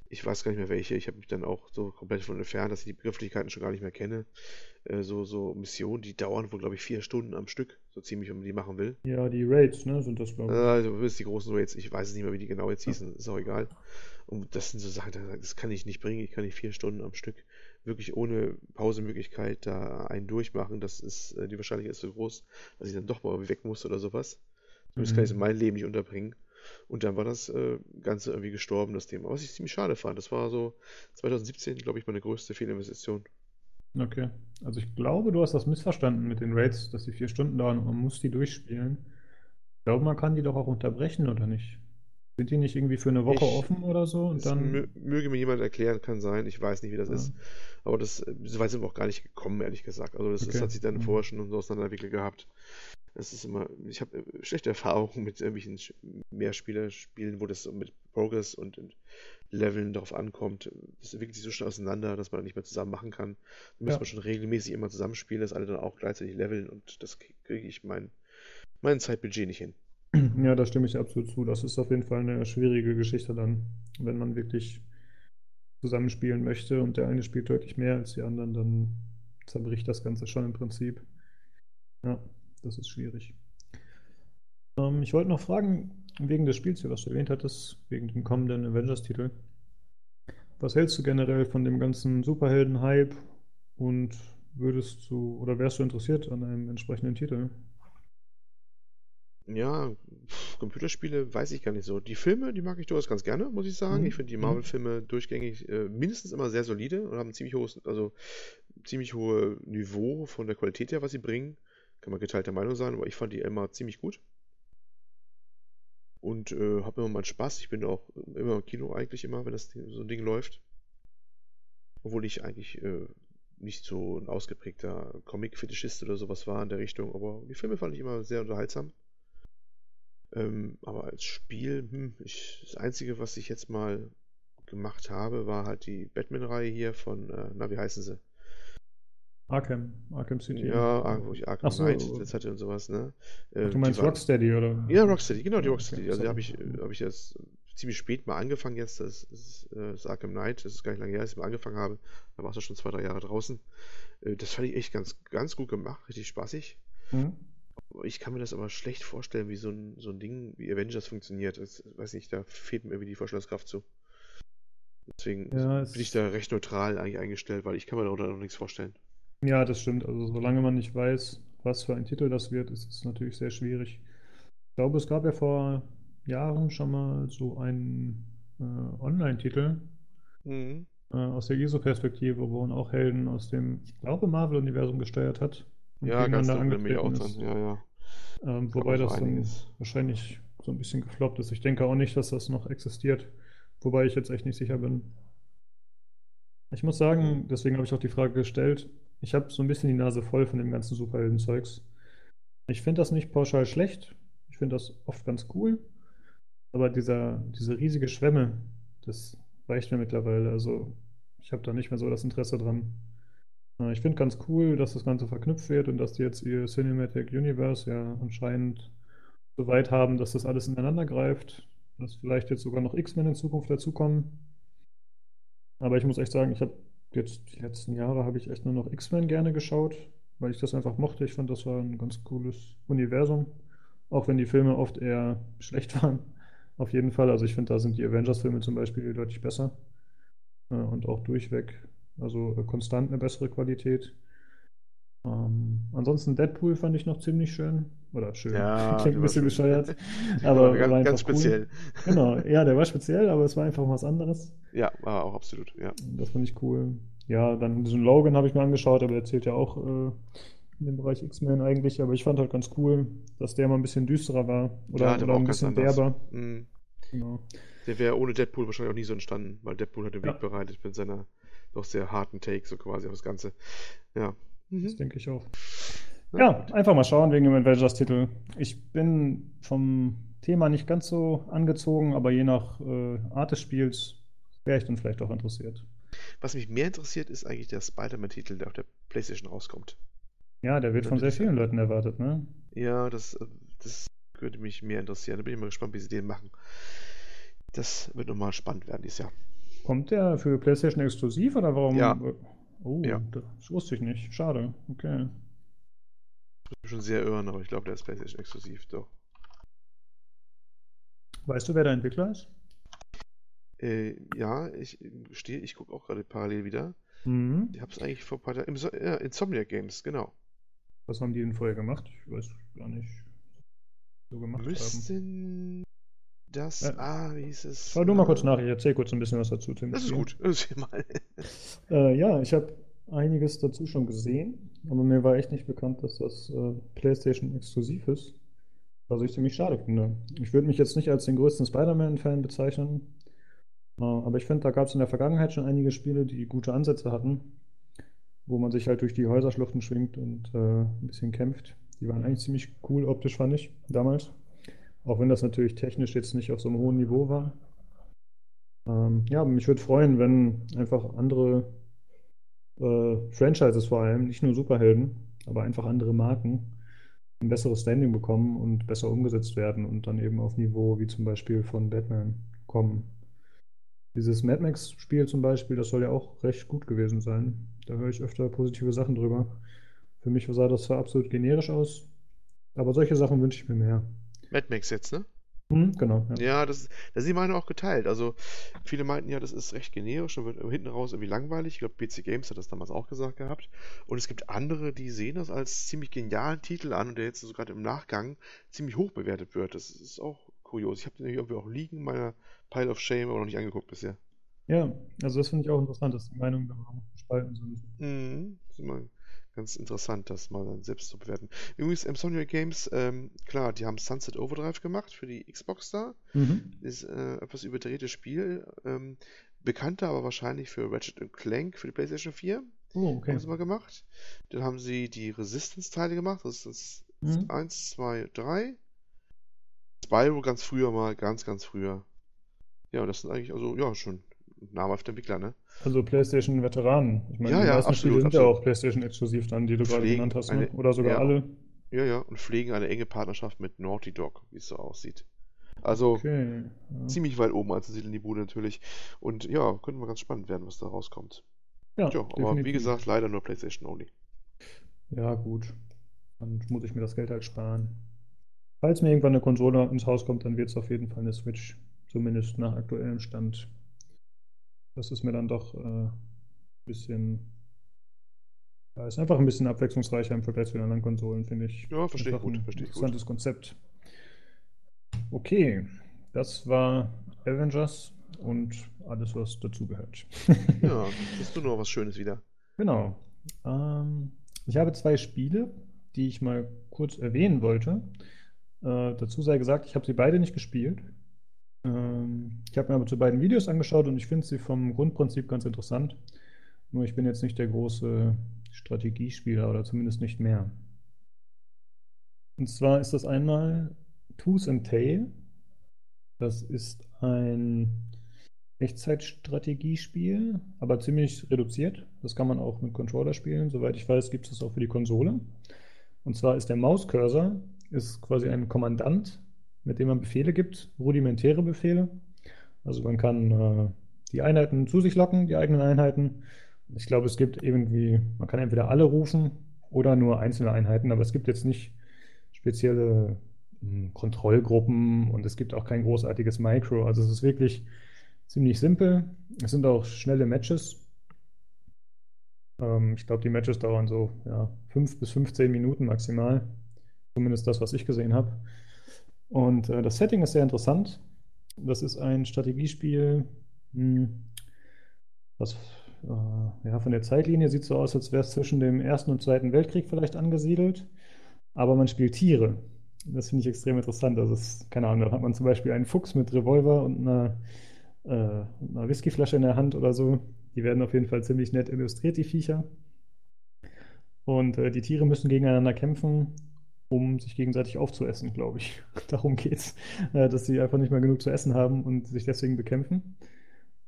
ich weiß gar nicht mehr welche, ich habe mich dann auch so komplett von entfernt, dass ich die Begrifflichkeiten schon gar nicht mehr kenne. Äh, so, so Missionen, die dauern wohl, glaube ich, vier Stunden am Stück, so ziemlich, wenn man die machen will. Ja, die Raids, ne, sind das, glaube ich. Also, das die großen Raids, ich weiß es nicht mehr, wie die genau jetzt hießen, ist auch egal. Und das sind so Sachen, das kann ich nicht bringen, ich kann nicht vier Stunden am Stück wirklich ohne Pausemöglichkeit da einen durchmachen, das ist, äh, die Wahrscheinlichkeit ist so groß, dass ich dann doch mal weg muss oder sowas. Zumindest mhm. kann ich es in meinem Leben nicht unterbringen. Und dann war das äh, Ganze irgendwie gestorben, das Thema. Was ich ziemlich schade fand. Das war so 2017, glaube ich, meine größte Fehlinvestition. Okay. Also ich glaube, du hast das missverstanden mit den Raids, dass die vier Stunden dauern und man muss die durchspielen. Ich glaube, man kann die doch auch unterbrechen, oder nicht? Sind die nicht irgendwie für eine Woche Ich, offen oder so? Und dann. mö möge mir jemand erklären, kann sein. Ich weiß nicht, wie das Ja. ist. Aber das, so weit sind wir auch gar nicht gekommen, ehrlich gesagt. Also das, das Okay. hat sich dann Mhm. vorher schon so auseinanderentwickelt gehabt. Es ist immer, ich habe äh, schlechte Erfahrungen mit irgendwelchen Mehrspieler-Spielen, wo das so mit Progress und, und Leveln darauf ankommt. Das entwickelt sich so schnell auseinander, dass man nicht mehr zusammen machen kann. Da muss Ja. man schon regelmäßig immer zusammenspielen, dass alle dann auch gleichzeitig leveln und das kriege ich mein, mein Zeitbudget nicht hin. Ja, da stimme ich absolut zu. Das ist auf jeden Fall eine schwierige Geschichte dann, wenn man wirklich zusammenspielen möchte und der eine spielt deutlich mehr als die anderen, dann zerbricht das Ganze schon im Prinzip. Ja, das ist schwierig. Ähm, ich wollte noch fragen, wegen des Spiels was du erwähnt hattest, wegen dem kommenden Avengers-Titel. Was hältst du generell von dem ganzen Superhelden-Hype und würdest du oder wärst du interessiert an einem entsprechenden Titel? Ja, Computerspiele weiß ich gar nicht so. Die Filme, die mag ich durchaus ganz gerne, muss ich sagen. Ich Mhm. finde die Mhm. Marvel-Filme durchgängig äh, mindestens immer sehr solide und haben ziemlich hohes, also ziemlich hohe Niveau von der Qualität her, was sie bringen. Kann man geteilter Meinung sein, aber ich fand die immer ziemlich gut und äh, habe immer meinen Spaß. Ich bin auch immer im Kino eigentlich immer, wenn das so ein Ding läuft. Obwohl ich eigentlich äh, nicht so ein ausgeprägter Comic-Fetischist oder sowas war in der Richtung, aber die Filme fand ich immer sehr unterhaltsam. Ähm, aber als Spiel, hm, ich, das Einzige, was ich jetzt mal gemacht habe, war halt die Batman-Reihe hier von, äh, na, wie heißen sie? Arkham, Arkham City. Ja, Ar- wo ich Arkham so. Knight das hatte und sowas, ne? Äh, Du meinst war- Rocksteady, oder? Ja, Rocksteady, genau, die Rocksteady. okay, Also habe ich, äh, habe ich jetzt ziemlich spät mal angefangen jetzt, das, das, äh, das Arkham Knight, das ist gar nicht lange her, als ich mal angefangen habe. Da war es ja schon zwei, drei Jahre draußen. Äh, Das fand ich echt ganz, ganz gut gemacht, richtig spaßig. Mhm. Ich kann mir das aber schlecht vorstellen, wie so ein, so ein Ding wie Avengers funktioniert. Das, weiß nicht, da fehlt mir irgendwie die Vorstellungskraft zu. Deswegen Ja, bin ich da recht neutral eigentlich eingestellt, weil ich kann mir darunter noch nichts vorstellen. Ja, das stimmt. Also solange man nicht weiß, was für ein Titel das wird, ist es natürlich sehr schwierig. Ich glaube, es gab ja vor Jahren schon mal so einen äh, Online-Titel Mhm. äh, aus der ISO-Perspektive, wo man auch Helden aus dem, ich glaube, Marvel-Universum gesteuert hat Ja, ganz auch angetreten dran. ist. Ja, ja. Ähm, wobei auch das dann einiges. wahrscheinlich so ein bisschen gefloppt ist. Ich denke auch nicht, dass das noch existiert, wobei ich jetzt echt nicht sicher bin. Ich muss sagen, deswegen habe ich auch die Frage gestellt, ich habe so ein bisschen die Nase voll von dem ganzen Superhelden-Zeugs. Ich finde das nicht pauschal schlecht, ich finde das oft ganz cool, aber dieser, diese riesige Schwemme, das reicht mir mittlerweile. Also ich habe da nicht mehr so das Interesse dran. Äh, Ich finde ganz cool, dass das Ganze verknüpft wird und dass die jetzt ihr Cinematic Universe ja anscheinend so weit haben, dass das alles ineinander greift, dass vielleicht jetzt sogar noch X-Men in Zukunft dazukommen. Aber ich muss echt sagen, ich habe jetzt die letzten Jahre habe ich echt nur noch X-Men gerne geschaut, weil ich das einfach mochte. Ich fand, das war ein ganz cooles Universum, auch wenn die Filme oft eher schlecht waren. Auf jeden Fall. Also ich finde, da sind die Avengers-Filme zum Beispiel deutlich besser äh, und auch durchweg, also äh, konstant eine bessere Qualität. Ähm, ansonsten Deadpool fand ich noch ziemlich schön. Oder schön. Ja, Klingt ein der war bisschen bescheuert. Aber war war ganz, ganz cool. speziell. Genau, ja, der war speziell, aber es war einfach was anderes. Ja, war auch absolut, ja. Das fand ich cool. Ja, dann diesen Logan habe ich mir angeschaut, aber der zählt ja auch äh, in den Bereich X-Men eigentlich. Aber ich fand halt ganz cool, dass der mal ein bisschen düsterer war. Oder, Ja, der oder ein ganz bisschen derber. Mhm. Genau. Der wäre ohne Deadpool wahrscheinlich auch nie so entstanden, weil Deadpool hat den Ja. Weg bereitet mit seiner doch sehr harten Take, so quasi auf das Ganze. Ja. Das Mhm. denke ich auch. Ja, Ja, einfach mal schauen wegen dem Avengers-Titel. Ich bin vom Thema nicht ganz so angezogen, aber je nach äh, Art des Spiels wäre ich dann vielleicht auch interessiert. Was mich mehr interessiert, ist eigentlich der Spider-Man-Titel, der auf der PlayStation rauskommt. Ja, der wird von sehr vielen Leuten erwartet, ne? Ja, das, äh, das würde mich mehr interessieren. Da bin ich mal gespannt, wie sie den machen. Das wird nochmal spannend werden dieses Jahr. Kommt der für PlayStation exklusiv oder warum? Ja. Oh, Ja. das wusste ich nicht. Schade. Okay. Ich bin schon sehr irren, aber ich glaube, der ist PlayStation exklusiv, doch. Weißt du, wer der Entwickler ist? Äh, ja, ich stehe, ich gucke auch gerade parallel wieder. Mhm. Ich habe es eigentlich vor ein paar Tagen. So ja, Insomniac Games, genau. Was haben die denn vorher gemacht? Ich weiß gar nicht, so gemacht haben. Müssten das, Ja. ah, wie hieß es? Schau du mal Äh, kurz nach, ich erzähle kurz ein bisschen was dazu, Tim. Das ist gut. Erzähl mal. Äh, ja, ich habe einiges dazu schon gesehen, aber mir war echt nicht bekannt, dass das äh, PlayStation exklusiv ist, was ich ziemlich schade finde. Ich würde mich jetzt nicht als den größten Spider-Man-Fan bezeichnen, äh, aber ich finde, da gab es in der Vergangenheit schon einige Spiele, die gute Ansätze hatten, wo man sich halt durch die Häuserschluchten schwingt und äh, ein bisschen kämpft. Die waren eigentlich ziemlich cool optisch, fand ich, damals. Auch wenn das natürlich technisch jetzt nicht auf so einem hohen Niveau war. Ähm, ja, mich würde freuen, wenn einfach andere äh, Franchises vor allem, nicht nur Superhelden, aber einfach andere Marken ein besseres Standing bekommen und besser umgesetzt werden und dann eben auf Niveau wie zum Beispiel von Batman kommen. Dieses Mad Max-Spiel zum Beispiel, das soll ja auch recht gut gewesen sein. Da höre ich öfter positive Sachen drüber. Für mich sah das zwar absolut generisch aus, aber solche Sachen wünsche ich mir mehr. Mad Max jetzt, ne? Hm, genau, ja. Ja, das, da sind die Meinungen auch geteilt. Also, viele meinten ja, das ist recht generisch und wird hinten raus irgendwie langweilig. Ich glaube, PC Games hat das damals auch gesagt gehabt. Und es gibt andere, die sehen das als ziemlich genialen Titel an und der jetzt so gerade im Nachgang ziemlich hoch bewertet wird. Das ist auch kurios. Ich habe den irgendwie auch liegen in meiner Pile of Shame, aber noch nicht angeguckt bisher. Ja, also das finde ich auch interessant, dass die Meinungen da auch gespalten sind. Mhm. Das ganz interessant, das mal dann selbst zu bewerten. Übrigens, Insomnia Games, ähm, klar, die haben Sunset Overdrive gemacht für die Xbox da. Mhm. Ist äh, etwas überdrehtes Spiel. Ähm, bekannter aber wahrscheinlich für Ratchet Clank für die PlayStation 4. Oh, okay. Haben sie mal gemacht. Dann haben sie die Resistance-Teile gemacht. Resistance Mhm. 1, 2, 3. Spyro ganz früher mal, ganz, ganz früher. Ja, das sind eigentlich, also, ja, schon namhafte Entwickler, ne? Also PlayStation-Veteranen. Ich meine, Ja, die ja, meisten Spiele absolut, sind ja absolut. auch PlayStation-exklusiv dann, die du gerade Pflegen genannt hast, ne? eine- Oder sogar ja. alle. Ja, ja, und pflegen eine enge Partnerschaft mit Naughty Dog, wie es so aussieht. Also, Okay. Ja, ziemlich weit oben anzusiedeln, die Bude natürlich. Und ja, könnte mal ganz spannend werden, was da rauskommt. ja Ja, aber wie gesagt, leider nur PlayStation only. Ja, gut. Dann muss ich mir das Geld halt sparen. Falls mir irgendwann eine Konsole ins Haus kommt, dann wird es auf jeden Fall eine Switch. Zumindest nach aktuellem Stand. Das ist mir dann doch äh, ein bisschen. Ja, ist einfach ein bisschen abwechslungsreicher im Vergleich zu den anderen Konsolen, finde ich. Ja, verstehe ich gut, ein verstehe ich gut. interessantes Konzept. Okay, das war Avengers und alles, was dazugehört. Ja, siehst du noch was Schönes wieder. Genau. Ähm, ich habe zwei Spiele, die ich mal kurz erwähnen wollte. Äh, dazu sei gesagt, ich habe sie beide nicht gespielt. Ähm, ich habe mir aber zu beiden Videos angeschaut und ich finde sie vom Grundprinzip ganz interessant. Nur ich bin jetzt nicht der große Strategiespieler oder zumindest nicht mehr. Und zwar ist das einmal Tooth and Tail. Das ist ein Echtzeitstrategiespiel, aber ziemlich reduziert. Das kann man auch mit Controller spielen. Soweit ich weiß, gibt es das auch für die Konsole. Und zwar ist der Mauscursor ist quasi ein Kommandant, mit dem man Befehle gibt, rudimentäre Befehle. Also man kann äh, die Einheiten zu sich locken, die eigenen Einheiten. Ich glaube, es gibt irgendwie, man kann entweder alle rufen oder nur einzelne Einheiten, aber es gibt jetzt nicht spezielle mh, Kontrollgruppen und es gibt auch kein großartiges Micro. Also es ist wirklich ziemlich simpel. Es sind auch schnelle Matches. Ähm, ich glaube, die Matches dauern so ja, 5 bis 15 Minuten maximal. Zumindest das, was ich gesehen habe. Und äh, das Setting ist sehr interessant. Das ist ein Strategiespiel, mh, was äh, ja, von der Zeitlinie sieht so aus, als wäre es zwischen dem Ersten und Zweiten Weltkrieg vielleicht angesiedelt. Aber man spielt Tiere. Das finde ich extrem interessant. Also, es, keine Ahnung, da hat man zum Beispiel einen Fuchs mit Revolver und einer, äh, einer Whiskyflasche in der Hand oder so. Die werden auf jeden Fall ziemlich nett illustriert, die Viecher. Und äh, die Tiere müssen gegeneinander kämpfen, um sich gegenseitig aufzuessen, glaube ich. Darum geht's, äh, dass sie einfach nicht mehr genug zu essen haben und sich deswegen bekämpfen.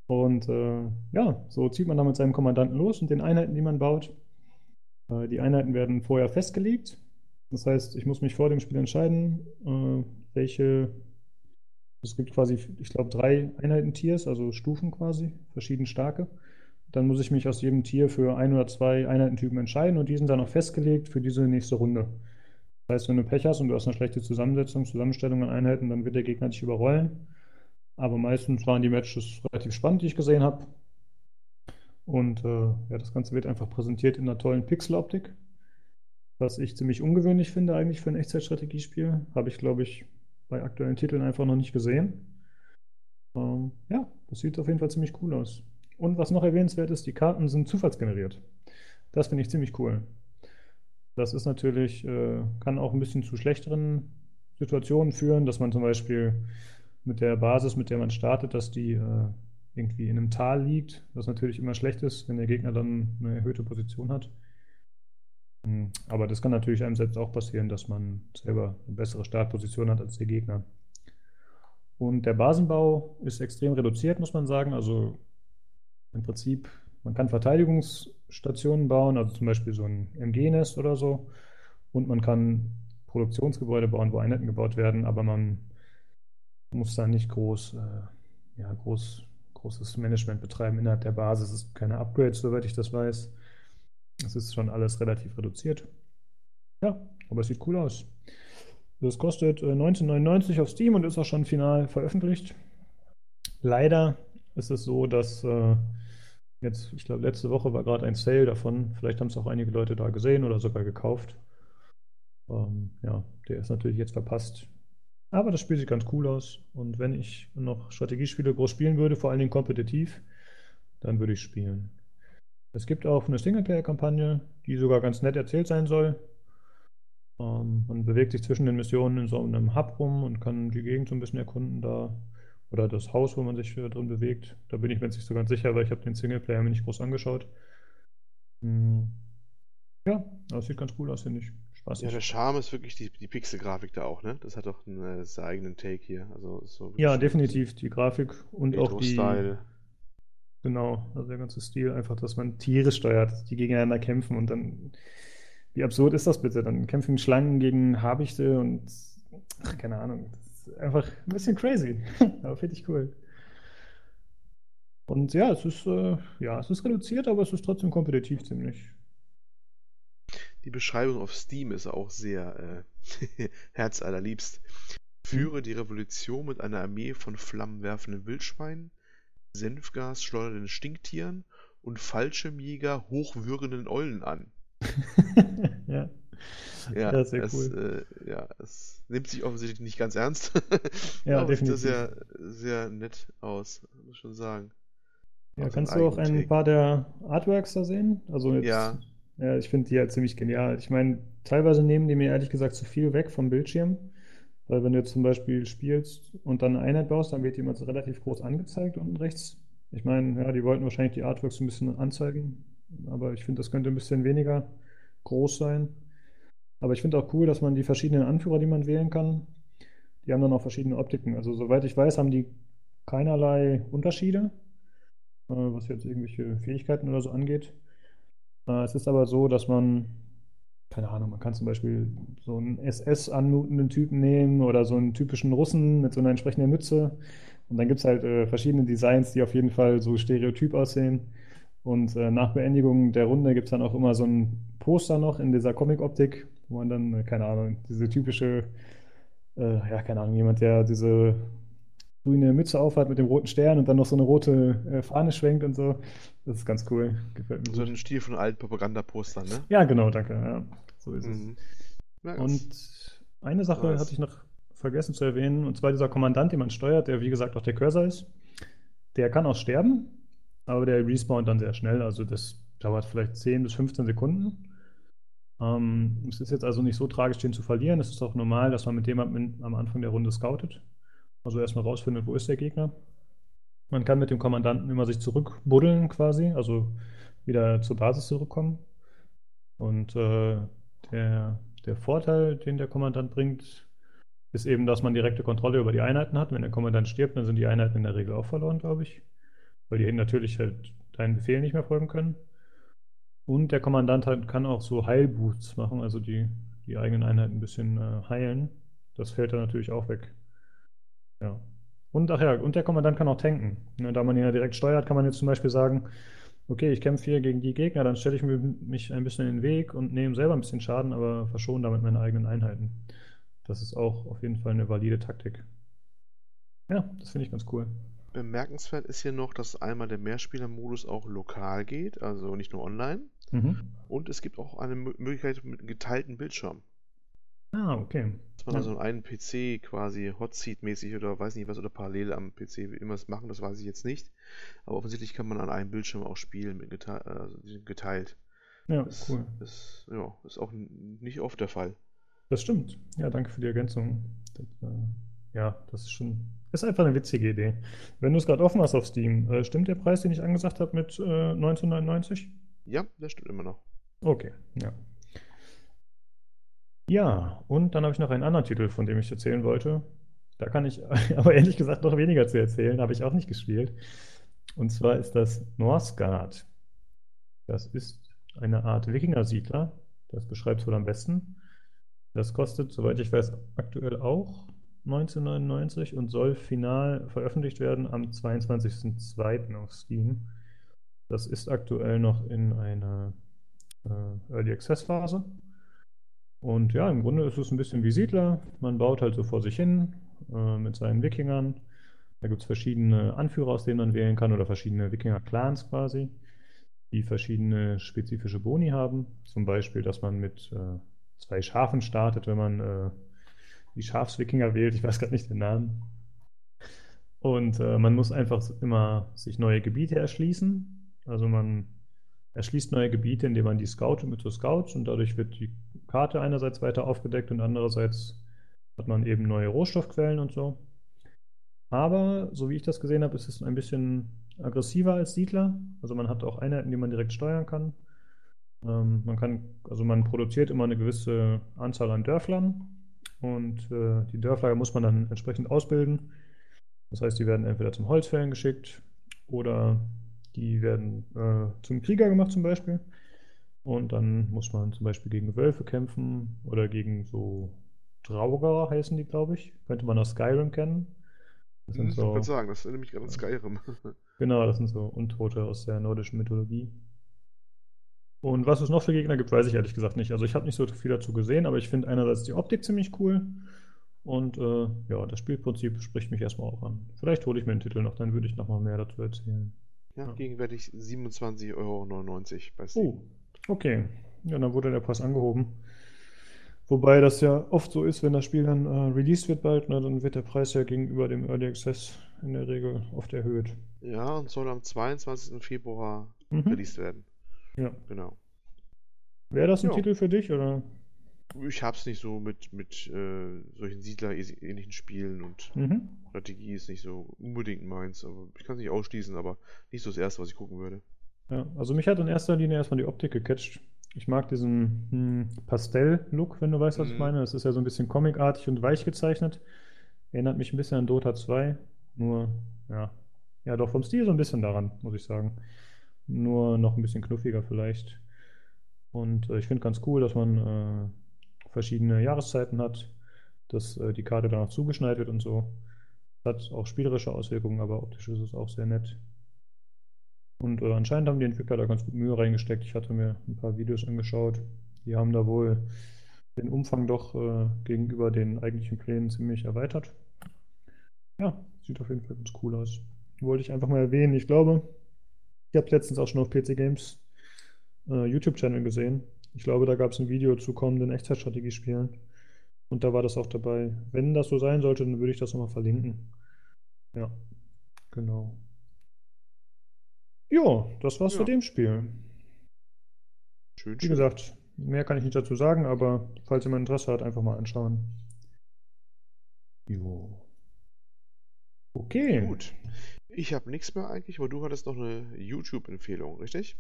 Und äh, ja, so zieht man dann mit seinem Kommandanten los und den Einheiten, die man baut. Äh, die Einheiten werden vorher festgelegt. Das heißt, ich muss mich vor dem Spiel entscheiden, äh, welche. Es gibt quasi, ich glaube, drei Einheiten-Tiers, also Stufen quasi, verschieden starke. Dann muss ich mich aus jedem Tier für ein oder zwei Einheitentypen entscheiden und die sind dann auch festgelegt für diese nächste Runde. Das heißt, wenn du Pech hast und du hast eine schlechte Zusammensetzung, Zusammenstellung an Einheiten, dann wird der Gegner dich überrollen. Aber meistens waren die Matches relativ spannend, die ich gesehen habe. Und äh, ja, das Ganze wird einfach präsentiert in einer tollen Pixeloptik, was ich ziemlich ungewöhnlich finde eigentlich für ein Echtzeitstrategiespiel. Habe ich, glaube ich, bei aktuellen Titeln einfach noch nicht gesehen. Ähm, ja, das sieht auf jeden Fall ziemlich cool aus. Und was noch erwähnenswert ist, die Karten sind zufallsgeneriert. Das finde ich ziemlich cool. Das ist natürlich, äh, kann auch ein bisschen zu schlechteren Situationen führen, dass man zum Beispiel mit der Basis, mit der man startet, dass die äh, irgendwie in einem Tal liegt, was natürlich immer schlecht ist, wenn der Gegner dann eine erhöhte Position hat. Hm, aber das kann natürlich einem selbst auch passieren, dass man selber eine bessere Startposition hat als der Gegner. Und der Basenbau ist extrem reduziert, muss man sagen. Also im Prinzip, man kann Verteidigungsstationen bauen, also zum Beispiel so ein MG-Nest oder so. Und man kann Produktionsgebäude bauen, wo Einheiten gebaut werden, aber man muss da nicht groß, äh, ja, groß, großes Management betreiben innerhalb der Basis. Es gibt keine Upgrades, soweit ich das weiß. Es ist schon alles relativ reduziert. Ja, aber es sieht cool aus. Das kostet äh, 19,99 auf Steam und ist auch schon final veröffentlicht. Leider ist es so, dass äh, jetzt, ich glaube, letzte Woche war gerade ein Sale davon. Vielleicht haben es auch einige Leute da gesehen oder sogar gekauft. Ähm, ja, der ist natürlich jetzt verpasst. Aber das Spiel sieht ganz cool aus. Und wenn ich noch Strategiespiele groß spielen würde, vor allen Dingen kompetitiv, dann würde ich spielen. Es gibt auch eine Singleplayer-Kampagne, die sogar ganz nett erzählt sein soll. Ähm, man bewegt sich zwischen den Missionen in so einem Hub rum und kann die Gegend so ein bisschen erkunden da. Oder das Haus, wo man sich drin bewegt. Da bin ich mir jetzt nicht so ganz sicher, weil ich habe den Singleplayer mir nicht groß angeschaut. Hm. Ja, das sieht ganz cool aus, finde ich. Spaßig. Ja, der Charme ist wirklich die, die Pixel-Grafik da auch, ne? Das hat doch einen, äh, eigenen Take hier. Also so ja, definitiv. Die Grafik und auch die. Style. Genau, also der ganze Stil, einfach, dass man Tiere steuert, die gegeneinander kämpfen und dann. Wie absurd ist das bitte? Dann kämpfen Schlangen gegen Habichte und. Ach, keine Ahnung. Das ist einfach ein bisschen crazy. aber finde ich cool. Und ja, es ist, äh, ja, es ist reduziert, aber es ist trotzdem kompetitiv ziemlich. Die Beschreibung auf Steam ist auch sehr äh, herzallerliebst. Führe die Revolution mit einer Armee von flammenwerfenden Wildschweinen, Senfgas schleudernden Stinktieren und Fallschirmjäger hochwürgenden Eulen an. ja. Ja, ja sehr es, cool. Äh, ja, es nimmt sich offensichtlich nicht ganz ernst. ja, Aber definitiv. Sieht sehr, sehr nett aus, muss ich schon sagen. Ja, also kannst du auch ein paar der Artworks da sehen? Also jetzt ja. Ja, ich finde die halt ziemlich genial. Ich meine, teilweise nehmen die mir ehrlich gesagt zu viel weg vom Bildschirm. Weil wenn du jetzt zum Beispiel spielst und dann eine Einheit baust, dann wird die immer so relativ groß angezeigt unten rechts. Ich meine, ja, die wollten wahrscheinlich die Artworks ein bisschen anzeigen, aber ich finde, das könnte ein bisschen weniger groß sein. Aber ich finde auch cool, dass man die verschiedenen Anführer, die man wählen kann, die haben dann auch verschiedene Optiken. Also soweit ich weiß, haben die keinerlei Unterschiede, äh, was jetzt irgendwelche Fähigkeiten oder so angeht. Äh, es ist aber so, dass man, keine Ahnung, man kann zum Beispiel so einen SS-anmutenden Typen nehmen oder so einen typischen Russen mit so einer entsprechenden Mütze. Und dann gibt es halt äh, verschiedene Designs, die auf jeden Fall so stereotyp aussehen. Und äh, nach Beendigung der Runde gibt es dann auch immer so ein Poster noch in dieser Comic-Optik, wo man dann, äh, keine Ahnung, diese typische, äh, ja, keine Ahnung, jemand, der diese grüne Mütze aufhat mit dem roten Stern und dann noch so eine rote äh, Fahne schwenkt und so. Das ist ganz cool. Gefällt mir. So ein Stil von alten Propagandapostern, ne? Ja, genau, danke. Ja, so ist mhm. es. und eine Sache nice. hatte ich noch vergessen zu erwähnen, und zwar dieser Kommandant, den man steuert, der wie gesagt auch der Cursor ist. Der kann auch sterben, aber der respawnt dann sehr schnell. Also das dauert vielleicht 10 bis 15 Sekunden. Ähm, es ist jetzt also nicht so tragisch, den zu verlieren. Es ist auch normal, dass man mit dem am Anfang der Runde scoutet. Also erstmal rausfindet, wo ist der Gegner. Man kann mit dem Kommandanten immer sich zurückbuddeln quasi, also wieder zur Basis zurückkommen. Und äh, der, der Vorteil, den der Kommandant bringt, ist eben, dass man direkte Kontrolle über die Einheiten hat. Wenn der Kommandant stirbt, dann sind die Einheiten in der Regel auch verloren, glaube ich. Weil die natürlich halt deinen Befehl nicht mehr folgen können. Und der Kommandant hat, kann auch so Heilboosts machen, also die, die eigenen Einheiten ein bisschen äh, heilen. Das fällt dann natürlich auch weg. Ja. Und ach ja, und der Kommandant kann auch tanken. Ne, da man ihn ja direkt steuert, kann man jetzt zum Beispiel sagen, okay, ich kämpfe hier gegen die Gegner, dann stelle ich mich ein bisschen in den Weg und nehme selber ein bisschen Schaden, aber verschone damit meine eigenen Einheiten. Das ist auch auf jeden Fall eine valide Taktik. Ja, das finde ich ganz cool. Bemerkenswert ist hier noch, dass einmal der Mehrspieler-Modus auch lokal geht, also nicht nur online. Mhm. Und es gibt auch eine Möglichkeit mit geteilten Bildschirm. Ah, okay. Dass man also einen PC quasi Hotseat-mäßig oder weiß nicht was oder parallel am PC immer machen, das weiß ich jetzt nicht. Aber offensichtlich kann man an einem Bildschirm auch spielen mit gete also geteilt. Ja, das, cool. Das, ja, ist auch nicht oft der Fall. Das stimmt. Ja, danke für die Ergänzung. Das, äh, ja, das ist schon. Ist einfach eine witzige Idee. Wenn du es gerade offen hast auf Steam, äh, stimmt der Preis, den ich angesagt habe, mit äh, 1999? Ja, der stimmt immer noch. Okay, ja. Ja, und dann habe ich noch einen anderen Titel, von dem ich erzählen wollte. Da kann ich aber ehrlich gesagt noch weniger zu erzählen, habe ich auch nicht gespielt. Und zwar ist das Northgard. Das ist eine Art Wikinger-Siedler. Das beschreibt es wohl am besten. Das kostet, soweit ich weiß, aktuell auch 1999 und soll final veröffentlicht werden am 22.02. auf Steam. Das ist aktuell noch in einer äh, Early Access Phase. Und ja, im Grunde ist es ein bisschen wie Siedler. Man baut halt so vor sich hin äh, mit seinen Wikingern. Da gibt es verschiedene Anführer, aus denen man wählen kann, oder verschiedene Wikinger-Clans quasi, die verschiedene spezifische Boni haben. Zum Beispiel, dass man mit äh, zwei Schafen startet, wenn man äh, die Schafswikinger wählt. Ich weiß gerade nicht den Namen. Und äh, man muss einfach immer sich neue Gebiete erschließen. Also man erschließt neue Gebiete, indem man die scoutet mit so Scouts und dadurch wird die Karte einerseits weiter aufgedeckt und andererseits hat man eben neue Rohstoffquellen und so. Aber, so wie ich das gesehen habe, ist es ein bisschen aggressiver als Siedler. Also man hat auch Einheiten, die man direkt steuern kann. Ähm, man kann, also man produziert immer eine gewisse Anzahl an Dörflern und äh, die Dörfler muss man dann entsprechend ausbilden. Das heißt, die werden entweder zum Holzfällen geschickt oder die werden äh, zum Krieger gemacht zum Beispiel. Und dann muss man zum Beispiel gegen Wölfe kämpfen oder gegen so Drauger heißen die, glaube ich. Könnte man aus Skyrim kennen. Das sind so, ich kann sagen, das erinnert mich gerade an Skyrim. genau, das sind so Untote aus der nordischen Mythologie. Und was es noch für Gegner gibt, weiß ich ehrlich gesagt nicht. Also ich habe nicht so viel dazu gesehen, aber ich finde einerseits die Optik ziemlich cool. Und äh, ja, das Spielprinzip spricht mich erstmal auch an. Vielleicht hole ich mir den Titel noch, dann würde ich nochmal mehr dazu erzählen. Ja, ja. gegenwärtig 27,99 Euro bei Steam. Oh, okay. Ja, dann wurde der Preis angehoben. Wobei das ja oft so ist, wenn das Spiel dann äh, released wird bald, ne, dann wird der Preis ja gegenüber dem Early Access in der Regel oft erhöht. Ja, und soll am 22. Februar mhm. released werden. Ja. Genau. Wäre das ein ja. Titel für dich, oder? Ich hab's nicht so mit, mit äh, solchen Siedler-ähnlichen Spielen und mhm. Strategie ist nicht so unbedingt meins. Aber ich kann es nicht ausschließen, aber nicht so das erste, was ich gucken würde. Ja, also mich hat in erster Linie erstmal die Optik gecatcht. Ich mag diesen hm, Pastell-Look, wenn du weißt, was mhm. ich meine. Das ist ja so ein bisschen comicartig und weich gezeichnet. Erinnert mich ein bisschen an Dota 2. Nur, ja. Ja, doch vom Stil so ein bisschen daran, muss ich sagen. Nur noch ein bisschen knuffiger vielleicht. Und äh, ich finde ganz cool, dass man äh, verschiedene Jahreszeiten hat, dass äh, die Karte danach zugeschneit wird und so. Hat auch spielerische Auswirkungen, aber optisch ist es auch sehr nett. Und äh, anscheinend haben die Entwickler da ganz gut Mühe reingesteckt. Ich hatte mir ein paar Videos angeschaut. Die haben da wohl den Umfang doch äh, gegenüber den eigentlichen Plänen ziemlich erweitert. Ja, sieht auf jeden Fall ganz cool aus. Wollte ich einfach mal erwähnen. Ich glaube, ich habe letztens auch schon auf PC Games äh, YouTube-Channel gesehen. Ich glaube, da gab es ein Video zu kommenden Echtzeitstrategiespielen. Und da war das auch dabei. Wenn das so sein sollte, dann würde ich das nochmal verlinken. Ja, genau. Ja, das war's ja. zu dem Spiel. Schön, Wie schön. gesagt, mehr kann ich nicht dazu sagen, aber falls jemand Interesse hat, einfach mal anschauen. Jo. Okay. Gut. Ich habe nichts mehr eigentlich, aber du hattest noch eine YouTube-Empfehlung, richtig?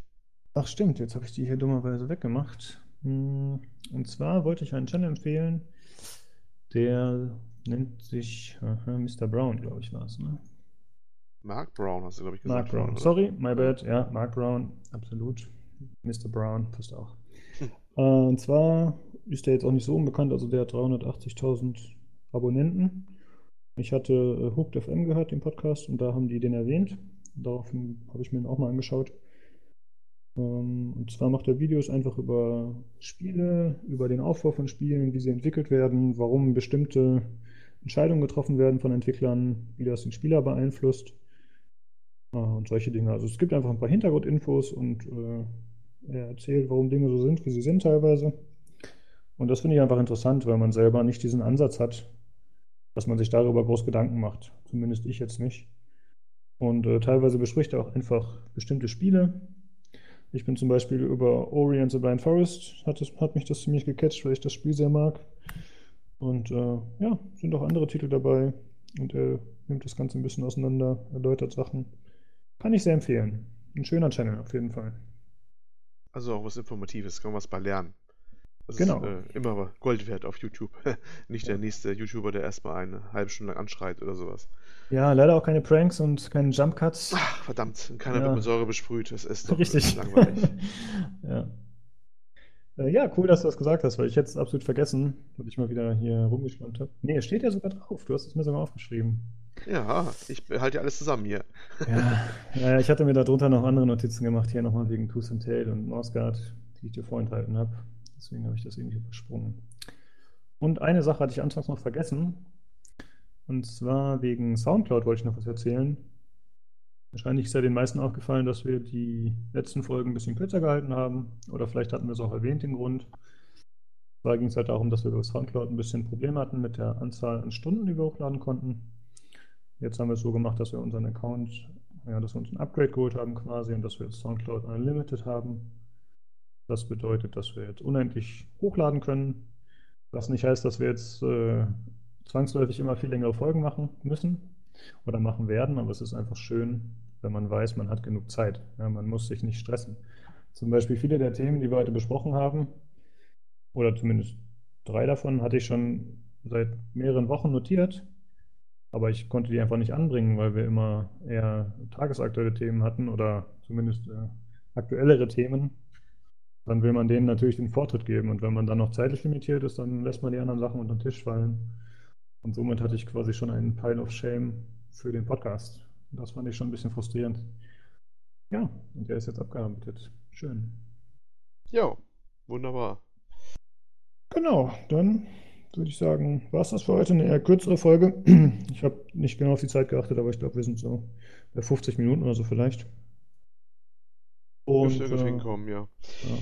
Ach stimmt, jetzt habe ich die hier dummerweise weggemacht. Hm, und zwar wollte ich einen Channel empfehlen, der nennt sich aha, Mr. Brown, glaube ich, war es, ne? Mark Brown hast du, glaube ich, gesagt. Mark Brown, oder? sorry, my bad. Ja, Mark Brown, absolut. Mr. Brown passt auch. Hm. Äh, und zwar ist der jetzt auch nicht so unbekannt, also der hat 380.000 Abonnenten. Ich hatte äh, Hooked FM gehört, den Podcast, und da haben die den erwähnt. Daraufhin habe ich mir den auch mal angeschaut. Ähm, und zwar macht er Videos einfach über Spiele, über den Aufbau von Spielen, wie sie entwickelt werden, warum bestimmte Entscheidungen getroffen werden von Entwicklern, wie das den Spieler beeinflusst äh, und solche Dinge. Also es gibt einfach ein paar Hintergrundinfos und äh, er erzählt, warum Dinge so sind, wie sie sind teilweise. Und das finde ich einfach interessant, weil man selber nicht diesen Ansatz hat, dass man sich darüber groß Gedanken macht. Zumindest ich jetzt nicht. Und äh, teilweise bespricht er auch einfach bestimmte Spiele. Ich bin zum Beispiel über Ori and the Blind Forest, hat, das, hat mich das ziemlich gecatcht, weil ich das Spiel sehr mag. Und äh, ja, sind auch andere Titel dabei. Und er nimmt das Ganze ein bisschen auseinander, erläutert Sachen. Kann ich sehr empfehlen. Ein schöner Channel auf jeden Fall. Also auch was Informatives, kann man was bei lernen. Das Genau. ist äh, immer Gold wert auf YouTube. Nicht der nächste YouTuber, der erstmal eine halbe Stunde lang anschreit oder sowas. Ja, leider auch keine Pranks und keine Jump Cuts. Ach, verdammt, keiner Ja. wird mit Säure besprüht. Das ist doch Richtig. langweilig. Ja. Äh, Ja, cool, dass du das gesagt hast, weil ich jetzt absolut vergessen, weil ich mal wieder hier rumgeschwommen habe. Nee, es steht ja sogar drauf. Du hast es mir sogar aufgeschrieben. Ja, ich halte ja alles zusammen hier. Ja, ja, ich hatte mir darunter noch andere Notizen gemacht, hier nochmal wegen Tooth and Tail und Mousegard, die ich dir vorenthalten habe. Deswegen habe ich das irgendwie übersprungen. Und eine Sache hatte ich anfangs noch vergessen. Und zwar wegen Soundcloud wollte ich noch was erzählen. Wahrscheinlich ist ja den meisten aufgefallen, dass wir die letzten Folgen ein bisschen kürzer gehalten haben. Oder vielleicht hatten wir es auch erwähnt, den Grund. Zwar ging es halt darum, dass wir über Soundcloud ein bisschen Probleme hatten mit der Anzahl an Stunden, die wir hochladen konnten. Jetzt haben wir es so gemacht, dass wir unseren Account, ja, dass wir uns ein Upgrade geholt haben quasi und dass wir jetzt Soundcloud Unlimited haben. Das bedeutet, dass wir jetzt unendlich hochladen können. Was nicht heißt, dass wir jetzt äh, zwangsläufig immer viel längere Folgen machen müssen oder machen werden, aber es ist einfach schön, wenn man weiß, man hat genug Zeit. Ja, man muss sich nicht stressen. Zum Beispiel viele der Themen, die wir heute besprochen haben, oder zumindest drei davon, hatte ich schon seit mehreren Wochen notiert, aber ich konnte die einfach nicht anbringen, weil wir immer eher tagesaktuelle Themen hatten oder zumindest äh, aktuellere Themen. Dann will man denen natürlich den Vortritt geben und wenn man dann noch zeitlich limitiert ist, dann lässt man die anderen Sachen unter den Tisch fallen. Und somit hatte ich quasi schon einen Pile of Shame für den Podcast. Und das fand ich schon ein bisschen frustrierend. Ja, und der ist jetzt abgearbeitet. Schön. Ja, wunderbar. Genau, dann würde ich sagen, war es das für heute. Eine eher kürzere Folge. Ich habe nicht genau auf die Zeit geachtet, aber ich glaube, wir sind so bei 50 Minuten oder so vielleicht. Und irgendwie äh, hinkommen, ja. ja.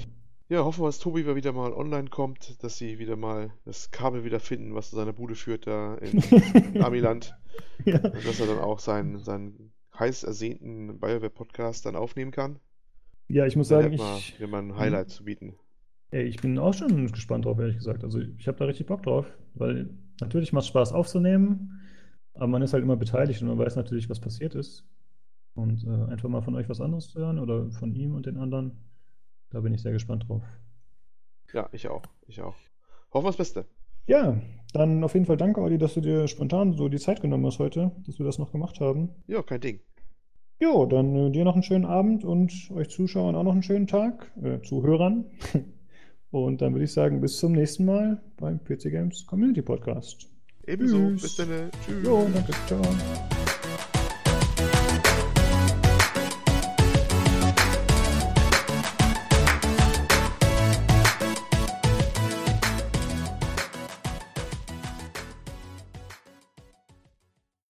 Ja, hoffen wir, dass Tobi wieder mal online kommt, dass sie wieder mal das Kabel wieder finden, was zu seiner Bude führt da in Amiland. Ja. Und dass er dann auch seinen, seinen heiß ersehnten BioWare-Podcast dann aufnehmen kann. Ja, ich muss Dann sagen, wir ich, wieder mal ein Highlight zu bieten. ey, ich bin auch schon gespannt drauf, ehrlich gesagt. Also ich habe da richtig Bock drauf, weil natürlich macht es Spaß aufzunehmen, aber man ist halt immer beteiligt und man weiß natürlich, was passiert ist. Und äh, einfach mal von euch was anderes zu hören oder von ihm und den anderen, da bin ich sehr gespannt drauf. Ja, ich auch. Ich auch. Hoffen wir das Beste. Ja, dann auf jeden Fall danke, Olli, dass du dir spontan so die Zeit genommen hast heute, dass wir das noch gemacht haben. Ja, kein Ding. Jo, dann äh, dir noch einen schönen Abend und euch Zuschauern auch noch einen schönen Tag, äh, Zuhörern. Und dann würde ich sagen, bis zum nächsten Mal beim PC Games Community Podcast. Ebenso. Tschüss. Bis dann. Tschüss. Jo, danke, ciao.